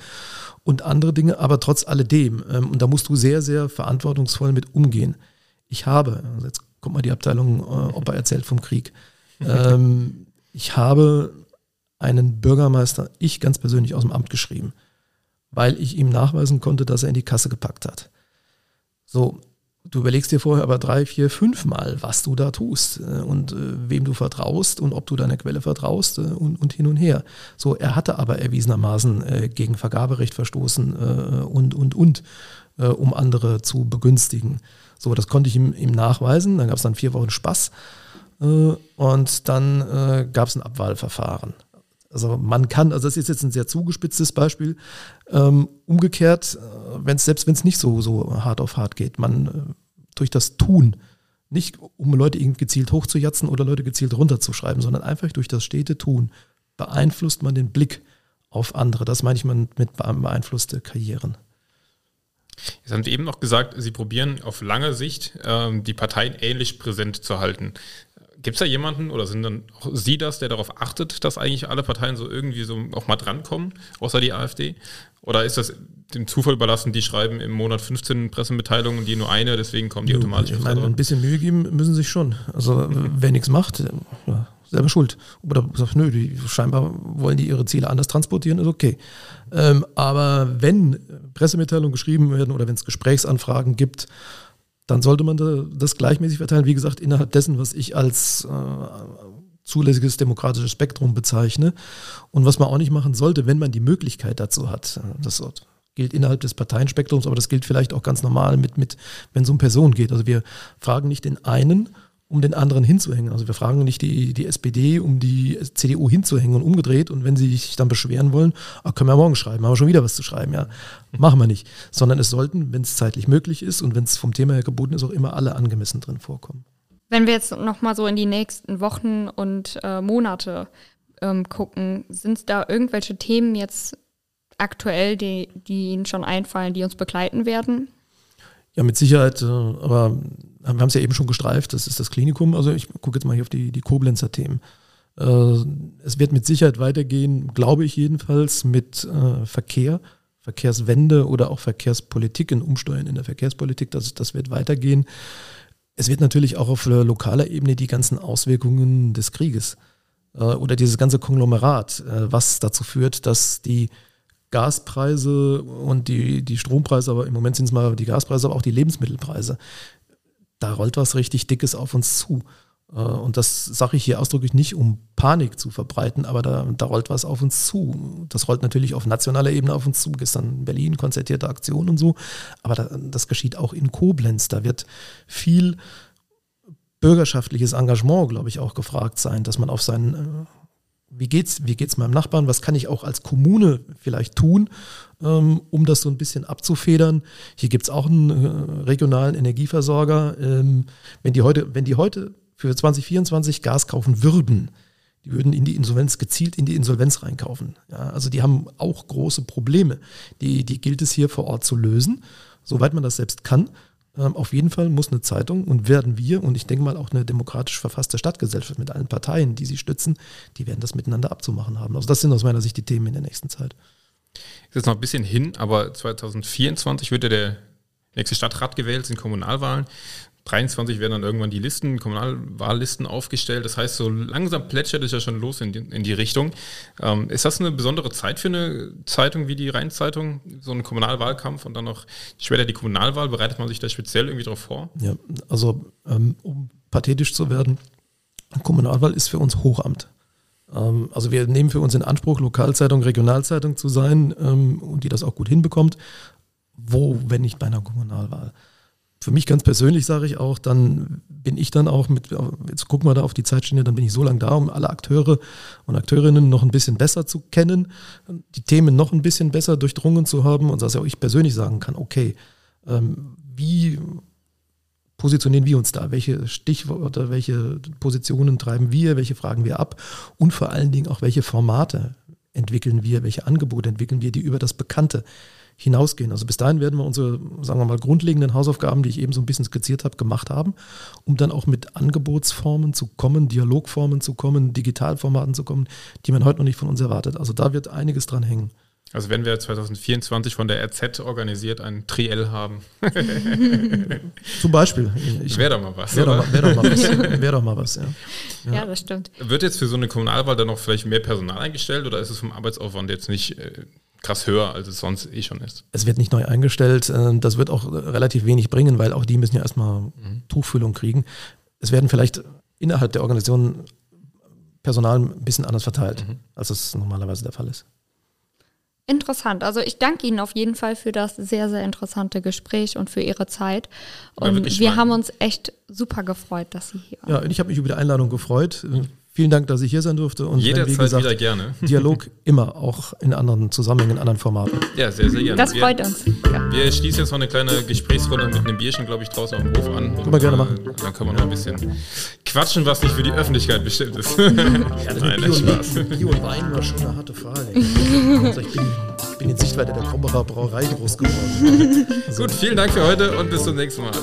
und andere Dinge, aber trotz alledem, ähm, und da musst du sehr, sehr verantwortungsvoll mit umgehen. Ich habe, also jetzt kommt mal die Abteilung, äh, Opa erzählt vom Krieg, ähm, <laughs> ich habe einen Bürgermeister, ich ganz persönlich aus dem Amt geschrieben, weil ich ihm nachweisen konnte, dass er in die Kasse gepackt hat. So, du überlegst dir vorher aber drei, vier, fünf Mal, was du da tust äh, und äh, wem du vertraust und ob du deiner Quelle vertraust äh, und, und hin und her. So, er hatte aber erwiesenermaßen äh, gegen Vergaberecht verstoßen äh, und, und, und, äh, um andere zu begünstigen. So, das konnte ich ihm, ihm nachweisen. Dann gab es dann vier Wochen Spaß und dann gab es ein Abwahlverfahren. Also man kann, also das ist jetzt ein sehr zugespitztes Beispiel. Ähm, umgekehrt, äh, wenn's, selbst wenn es nicht so, so hart auf hart geht, man äh, durch das Tun, nicht um Leute gezielt hochzujatzen oder Leute gezielt runterzuschreiben, sondern einfach durch das stete Tun beeinflusst man den Blick auf andere. Das meine ich mit beeinflusste Karrieren. Jetzt haben Sie eben noch gesagt, Sie probieren auf lange Sicht ähm, die Parteien ähnlich präsent zu halten. Gibt es da jemanden oder sind dann auch Sie das, der darauf achtet, dass eigentlich alle Parteien so irgendwie so auch mal drankommen, außer die AfD? Oder ist das dem Zufall überlassen, die schreiben im Monat 15 Pressemitteilungen und die nur eine, deswegen kommen die ja, automatisch ich meine, Ein bisschen Mühe geben müssen sich schon. Also wer nichts macht, ja, selber schuld. Oder sagt, nö, die, scheinbar wollen die ihre Ziele anders transportieren, ist okay. Ähm, aber wenn Pressemitteilungen geschrieben werden oder wenn es Gesprächsanfragen gibt, dann sollte man das gleichmäßig verteilen. Wie gesagt, innerhalb dessen, was ich als äh, zulässiges demokratisches Spektrum bezeichne. Und was man auch nicht machen sollte, wenn man die Möglichkeit dazu hat. Das gilt innerhalb des Parteienspektrums, aber das gilt vielleicht auch ganz normal mit, mit wenn es um Personen geht. Also wir fragen nicht den einen, um den anderen hinzuhängen. Also wir fragen nicht die, die SPD, um die CDU hinzuhängen und umgedreht. Und wenn sie sich dann beschweren wollen, ach, können wir morgen schreiben, haben wir schon wieder was zu schreiben. Ja, machen wir nicht. Sondern es sollten, wenn es zeitlich möglich ist und wenn es vom Thema her geboten ist, auch immer alle angemessen drin vorkommen. Wenn wir jetzt nochmal so in die nächsten Wochen und äh, Monate ähm, gucken, sind da irgendwelche Themen jetzt aktuell, die, die Ihnen schon einfallen, die uns begleiten werden? Ja, mit Sicherheit, äh, aber wir haben es ja eben schon gestreift, das ist das Klinikum. Also ich gucke jetzt mal hier auf die, die Koblenzer Themen. Äh, es wird mit Sicherheit weitergehen, glaube ich jedenfalls, mit äh, Verkehr, Verkehrswende oder auch Verkehrspolitik, in Umsteuern in der Verkehrspolitik, das, das wird weitergehen. Es wird natürlich auch auf lokaler Ebene die ganzen Auswirkungen des Krieges oder dieses ganze Konglomerat, was dazu führt, dass die Gaspreise und die, die Strompreise, aber im Moment sind es mal die Gaspreise, aber auch die Lebensmittelpreise. Da rollt was richtig Dickes auf uns zu. Äh, und das sage ich hier ausdrücklich nicht, um Panik zu verbreiten, aber da, da rollt was auf uns zu. Das rollt natürlich auf nationaler Ebene auf uns zu. Gestern Berlin, konzertierte Aktion und so. Aber da, das geschieht auch in Koblenz. Da wird viel bürgerschaftliches Engagement, glaube ich, auch gefragt sein, dass man auf seinen äh, wie geht's, wie geht's meinem Nachbarn, was kann ich auch als Kommune vielleicht tun, ähm, um das so ein bisschen abzufedern. Hier gibt es auch einen äh, regionalen Energieversorger. Ähm, wenn, die heute, wenn die heute für 2024 Gas kaufen würden, die würden in die Insolvenz gezielt in die Insolvenz reinkaufen. Ja, also die haben auch große Probleme. Die, die gilt es hier vor Ort zu lösen, soweit man das selbst kann. Ähm, auf jeden Fall muss eine Zeitung und werden wir und ich denke mal auch eine demokratisch verfasste Stadtgesellschaft mit allen Parteien, die sie stützen, die werden das miteinander abzumachen haben. Also das sind aus meiner Sicht die Themen in der nächsten Zeit. ist jetzt noch ein bisschen hin, aber 2024 wird ja der nächste Stadtrat gewählt, sind Kommunalwahlen. 23 werden dann irgendwann die Listen, Kommunalwahllisten aufgestellt. Das heißt, so langsam plätschert es ja schon los in die, in die Richtung. Ähm, ist das eine besondere Zeit für eine Zeitung wie die Rheinzeitung, so ein Kommunalwahlkampf und dann noch später die Kommunalwahl? Bereitet man sich da speziell irgendwie darauf vor? Ja, also ähm, um pathetisch zu werden, Kommunalwahl ist für uns Hochamt. Ähm, also wir nehmen für uns in Anspruch, Lokalzeitung, Regionalzeitung zu sein ähm, und die das auch gut hinbekommt. Wo, wenn nicht bei einer Kommunalwahl? Für mich ganz persönlich sage ich auch, dann bin ich dann auch mit, jetzt gucken wir da auf die Zeitschiene, dann bin ich so lange da, um alle Akteure und Akteurinnen noch ein bisschen besser zu kennen, die Themen noch ein bisschen besser durchdrungen zu haben und dass ja auch ich persönlich sagen kann, okay, ähm, wie positionieren wir uns da? Welche Stichworte, welche Positionen treiben wir, welche fragen wir ab? Und vor allen Dingen auch welche Formate entwickeln wir, welche Angebote entwickeln wir, die über das Bekannte hinausgehen. Also bis dahin werden wir unsere, sagen wir mal, grundlegenden Hausaufgaben, die ich eben so ein bisschen skizziert habe, gemacht haben, um dann auch mit Angebotsformen zu kommen, Dialogformen zu kommen, Digitalformaten zu kommen, die man heute noch nicht von uns erwartet. Also da wird einiges dran hängen. Also wenn wir 2024 von der RZ organisiert ein Triell haben. <laughs> Zum Beispiel. Wäre doch mal was. Wäre doch, wär doch, mal was. <laughs> Wär doch mal was, ja. ja. ja. das stimmt. Wird jetzt für so eine Kommunalwahl dann noch vielleicht mehr Personal eingestellt oder ist es vom Arbeitsaufwand jetzt nicht äh, krass höher, als es sonst eh schon ist. Es wird nicht neu eingestellt. Äh, das wird auch relativ wenig bringen, weil auch die müssen ja erstmal mhm. Tuchfüllung kriegen. Es werden vielleicht innerhalb der Organisation Personal ein bisschen anders verteilt, mhm. als es normalerweise der Fall ist. Interessant. Also ich danke Ihnen auf jeden Fall für das sehr, sehr interessante Gespräch und für Ihre Zeit. Und wir haben uns echt super gefreut, dass Sie hier waren. Ja, ich habe mich über die Einladung gefreut. Vielen Dank, dass ich hier sein durfte. Und Jederzeit wie gesagt, wieder gerne. <laughs> Dialog immer, auch in anderen Zusammenhängen, in anderen Formaten. Ja, sehr, sehr gerne. Das freut wir, uns. Ja. Wir schließen jetzt noch eine kleine Gesprächsrunde mit einem Bierchen, glaube ich, draußen auf dem Hof an. Können wir gerne machen. Dann können wir noch ein bisschen quatschen, was nicht für die Öffentlichkeit bestimmt ist. <laughs> ja, Nein, Bier, Spaß. Bier und Wein war schon eine harte Frage. Also ich bin, bin in Sichtweite der Krombacher Brauerei groß geworden. Also Gut, vielen Dank für heute und bis zum nächsten Mal.